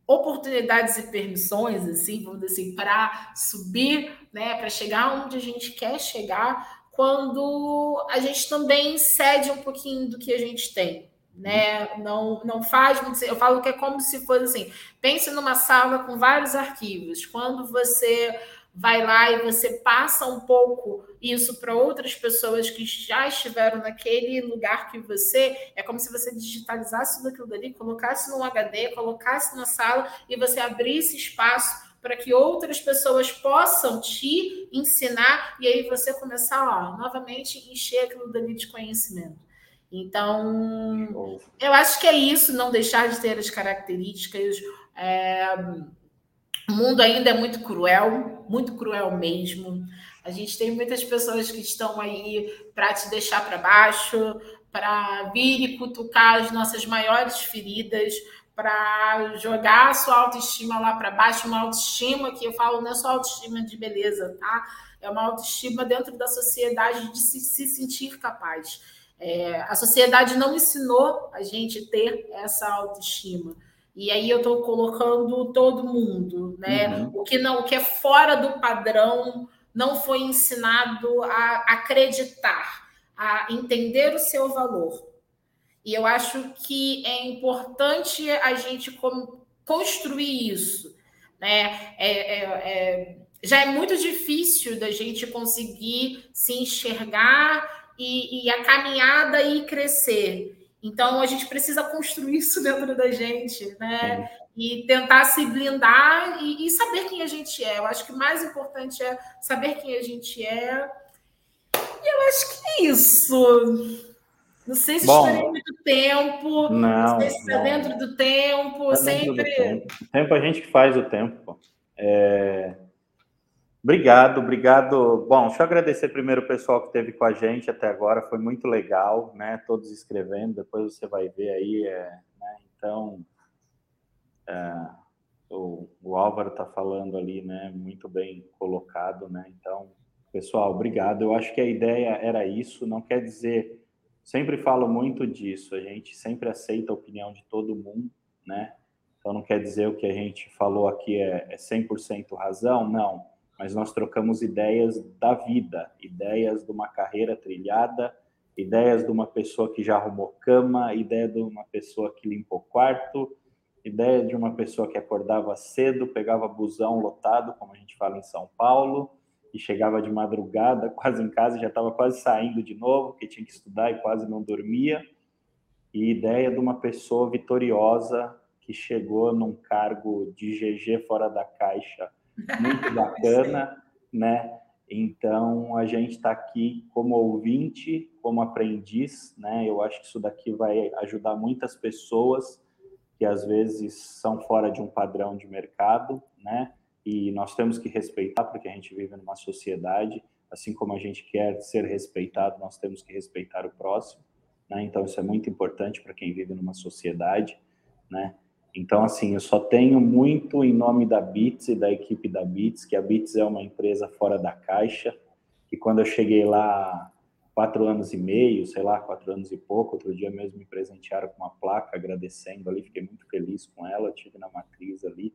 oportunidades e permissões, assim, vamos dizer assim, para subir, né, para chegar onde a gente quer chegar, quando a gente também cede um pouquinho do que a gente tem, né? Não, não faz muito. Eu falo que é como se fosse assim: pense numa sala com vários arquivos. Quando você vai lá e você passa um pouco isso para outras pessoas que já estiveram naquele lugar que você, é como se você digitalizasse tudo aquilo dali, colocasse num HD, colocasse na sala e você abrisse espaço para que outras pessoas possam te ensinar e aí você começar, ó, novamente encher aquilo dali de conhecimento. Então, eu acho que é isso, não deixar de ter as características. É o mundo ainda é muito cruel, muito cruel mesmo. A gente tem muitas pessoas que estão aí para te deixar para baixo, para vir e cutucar as nossas maiores feridas, para jogar a sua autoestima lá para baixo, uma autoestima que eu falo não é só autoestima de beleza, tá? É uma autoestima dentro da sociedade de se, se sentir capaz. É, a sociedade não ensinou a gente ter essa autoestima. E aí eu estou colocando todo mundo, né? Uhum. O que não, o que é fora do padrão não foi ensinado a acreditar, a entender o seu valor. E eu acho que é importante a gente construir isso, né? É, é, é, já é muito difícil da gente conseguir se enxergar e, e a caminhada e crescer. Então a gente precisa construir isso dentro da gente, né? E tentar se blindar e, e, saber quem a gente é. Eu acho que o mais importante é saber quem a gente é. E eu acho que é isso. Não sei se Bom, estarei muito tempo. Não, não sei se está dentro do tempo. Tá sempre. Do tempo. O tempo a gente faz o tempo. É... Obrigado, obrigado. Bom, deixa eu agradecer primeiro o pessoal que esteve com a gente até agora, foi muito legal, né? Todos escrevendo, depois você vai ver aí. É, né? Então, é, o, o, Álvaro está falando ali, né? Muito bem colocado, né? Então, pessoal, obrigado. Eu acho que a ideia era isso, não quer dizer. Sempre falo muito disso, a gente sempre aceita a opinião de todo mundo, né? Então, não quer dizer o que a gente falou aqui é, é 100% razão, não mas nós trocamos ideias da vida, ideias de uma carreira trilhada, ideias de uma pessoa que já arrumou cama, ideia de uma pessoa que limpou quarto, ideia de uma pessoa que acordava cedo, pegava busão lotado, como a gente fala em São Paulo, e chegava de madrugada, quase em casa, já estava quase saindo de novo, que tinha que estudar e quase não dormia. E ideia de uma pessoa vitoriosa que chegou num cargo de GG fora da caixa muito bacana, né? Então a gente está aqui como ouvinte, como aprendiz, né? Eu acho que isso daqui vai ajudar muitas pessoas que às vezes são fora de um padrão de mercado, né? E nós temos que respeitar porque a gente vive numa sociedade, assim como a gente quer ser respeitado, nós temos que respeitar o próximo, né? Então isso é muito importante para quem vive numa sociedade, né? Então, assim, eu só tenho muito em nome da Bits e da equipe da Bits, que a Bits é uma empresa fora da caixa, que quando eu cheguei lá quatro anos e meio, sei lá, quatro anos e pouco, outro dia mesmo me presentearam com uma placa agradecendo ali, fiquei muito feliz com ela, tive na matriz ali.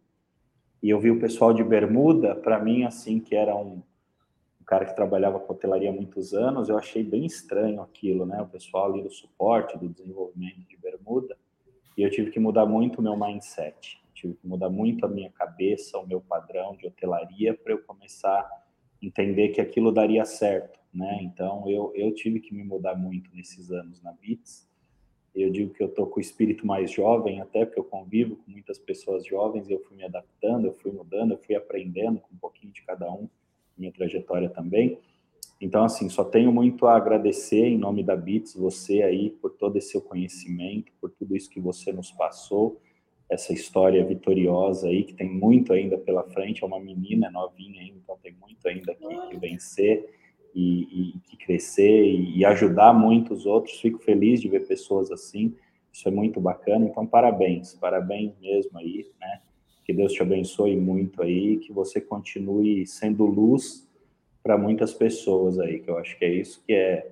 E eu vi o pessoal de Bermuda, para mim, assim, que era um, um cara que trabalhava com hotelaria há muitos anos, eu achei bem estranho aquilo, né? O pessoal ali do suporte, do desenvolvimento de Bermuda, e eu tive que mudar muito o meu mindset, tive que mudar muito a minha cabeça, o meu padrão de hotelaria para eu começar a entender que aquilo daria certo, né? Então eu, eu tive que me mudar muito nesses anos na Bits. Eu digo que eu tô com o espírito mais jovem, até porque eu convivo com muitas pessoas jovens e eu fui me adaptando, eu fui mudando, eu fui aprendendo com um pouquinho de cada um, minha trajetória também. Então, assim, só tenho muito a agradecer em nome da Bits, você aí, por todo esse seu conhecimento, por tudo isso que você nos passou, essa história vitoriosa aí, que tem muito ainda pela frente. É uma menina, novinha ainda, então tem muito ainda que, que vencer e, e, que crescer e, e ajudar muitos outros. Fico feliz de ver pessoas assim, isso é muito bacana. Então, parabéns, parabéns mesmo aí, né? Que Deus te abençoe muito aí, que você continue sendo luz para muitas pessoas aí, que eu acho que é isso que é.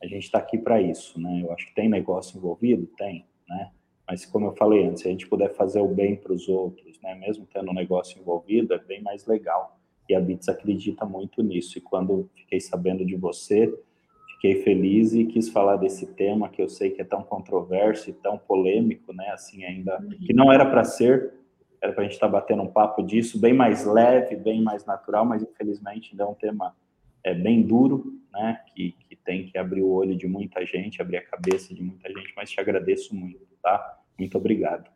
A gente está aqui para isso, né? Eu acho que tem negócio envolvido, tem, né? Mas como eu falei antes, se a gente puder fazer o bem para os outros, né? Mesmo tendo um negócio envolvido, é bem mais legal. E a Bits acredita muito nisso. E quando fiquei sabendo de você, fiquei feliz e quis falar desse tema que eu sei que é tão controverso e tão polêmico, né? Assim ainda que não era para ser, era para a gente estar tá batendo um papo disso, bem mais leve, bem mais natural, mas infelizmente ainda é um tema é, bem duro, né? Que, que tem que abrir o olho de muita gente, abrir a cabeça de muita gente, mas te agradeço muito, tá? Muito obrigado.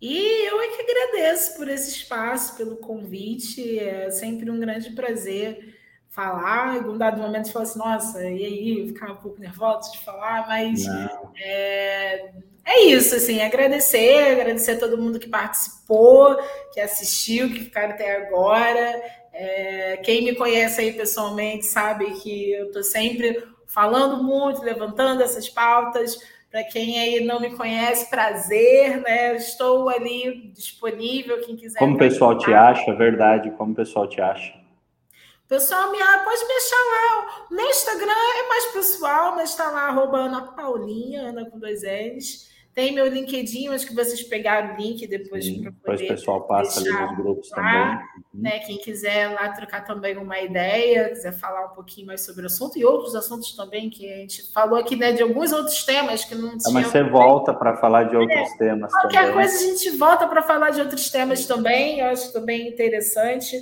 E eu é que agradeço por esse espaço, pelo convite. É sempre um grande prazer falar. Em um dado momento, você fala assim: nossa, e aí? Ficar um pouco nervosa de falar, mas é, é isso, assim, agradecer, agradecer a todo mundo que participou, que assistiu, que ficaram até agora. É, quem me conhece aí pessoalmente sabe que eu estou sempre falando muito, levantando essas pautas. Para quem aí não me conhece, prazer, né? Estou ali disponível, quem quiser. Como o pessoal te acha, verdade, como o pessoal te acha? Pessoal, me, ah, pode me achar lá. No Instagram é mais pessoal, mas está lá, arroba Ana Paulinha, Ana com dois L's. Tem meu LinkedIn, acho que vocês pegaram o link depois para poder. Depois o pessoal passa ali nos grupos lá, também. Uhum. Né, quem quiser lá trocar também uma ideia, quiser falar um pouquinho mais sobre o assunto e outros assuntos também que a gente falou aqui, né, de alguns outros temas que não tinham. É, mas você volta para falar de outros é, temas qualquer também. Qualquer coisa a gente volta para falar de outros temas também, eu acho também interessante.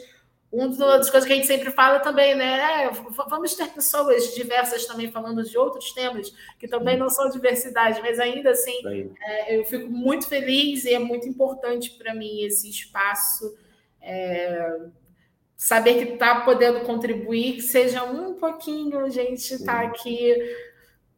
Uma das coisas que a gente sempre fala também, né? É, vamos ter pessoas diversas também falando de outros temas que também não são diversidade, mas ainda assim é, eu fico muito feliz e é muito importante para mim esse espaço. É, saber que está podendo contribuir, que seja um pouquinho, a gente está aqui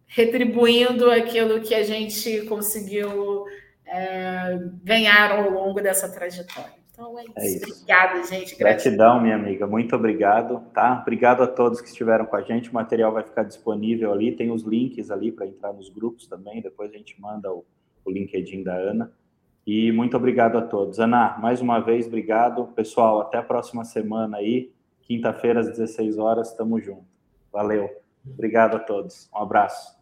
retribuindo aquilo que a gente conseguiu é, ganhar ao longo dessa trajetória. Então é isso. É isso. Obrigada, gente. Gratidão, minha amiga. Muito obrigado, tá? Obrigado a todos que estiveram com a gente. O material vai ficar disponível ali. Tem os links ali para entrar nos grupos também. Depois a gente manda o, o LinkedIn da Ana. E muito obrigado a todos. Ana, mais uma vez, obrigado. Pessoal, até a próxima semana aí. Quinta-feira, às 16 horas, estamos juntos. Valeu. Obrigado a todos. Um abraço.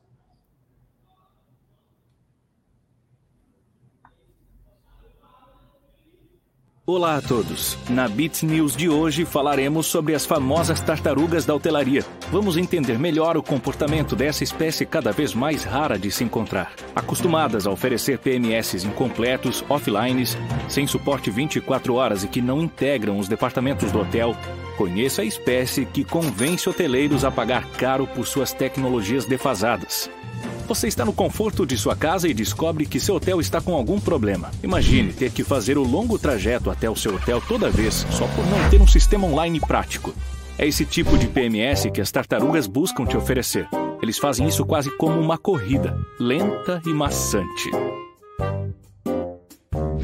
Olá a todos. Na Bits News de hoje falaremos sobre as famosas tartarugas da hotelaria. Vamos entender melhor o comportamento dessa espécie cada vez mais rara de se encontrar. Acostumadas a oferecer PMS incompletos, offline, sem suporte 24 horas e que não integram os departamentos do hotel, conheça a espécie que convence hoteleiros a pagar caro por suas tecnologias defasadas. Você está no conforto de sua casa e descobre que seu hotel está com algum problema. Imagine ter que fazer o longo trajeto até o seu hotel toda vez só por não ter um sistema online prático. É esse tipo de PMS que as tartarugas buscam te oferecer. Eles fazem isso quase como uma corrida, lenta e maçante.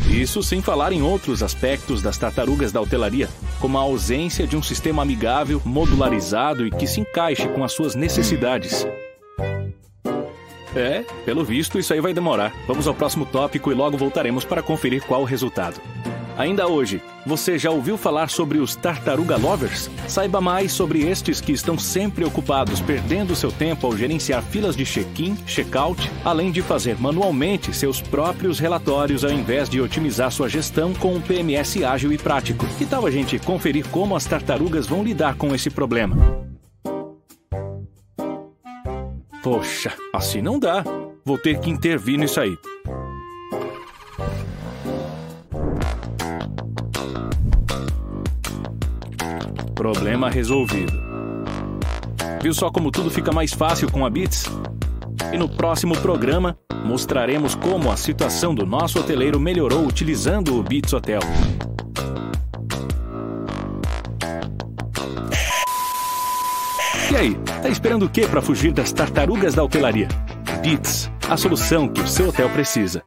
Isso sem falar em outros aspectos das tartarugas da hotelaria, como a ausência de um sistema amigável, modularizado e que se encaixe com as suas necessidades. É, pelo visto, isso aí vai demorar. Vamos ao próximo tópico e logo voltaremos para conferir qual o resultado. Ainda hoje, você já ouviu falar sobre os Tartaruga Lovers? Saiba mais sobre estes que estão sempre ocupados, perdendo seu tempo ao gerenciar filas de check-in, check-out, além de fazer manualmente seus próprios relatórios ao invés de otimizar sua gestão com um PMS ágil e prático. Que tal a gente conferir como as tartarugas vão lidar com esse problema? Poxa, assim não dá. Vou ter que intervir nisso aí. Problema resolvido. Viu só como tudo fica mais fácil com a Bits? E no próximo programa mostraremos como a situação do nosso hoteleiro melhorou utilizando o Bits Hotel. E aí, tá esperando o que para fugir das tartarugas da hotelaria? Bits, a solução que o seu hotel precisa.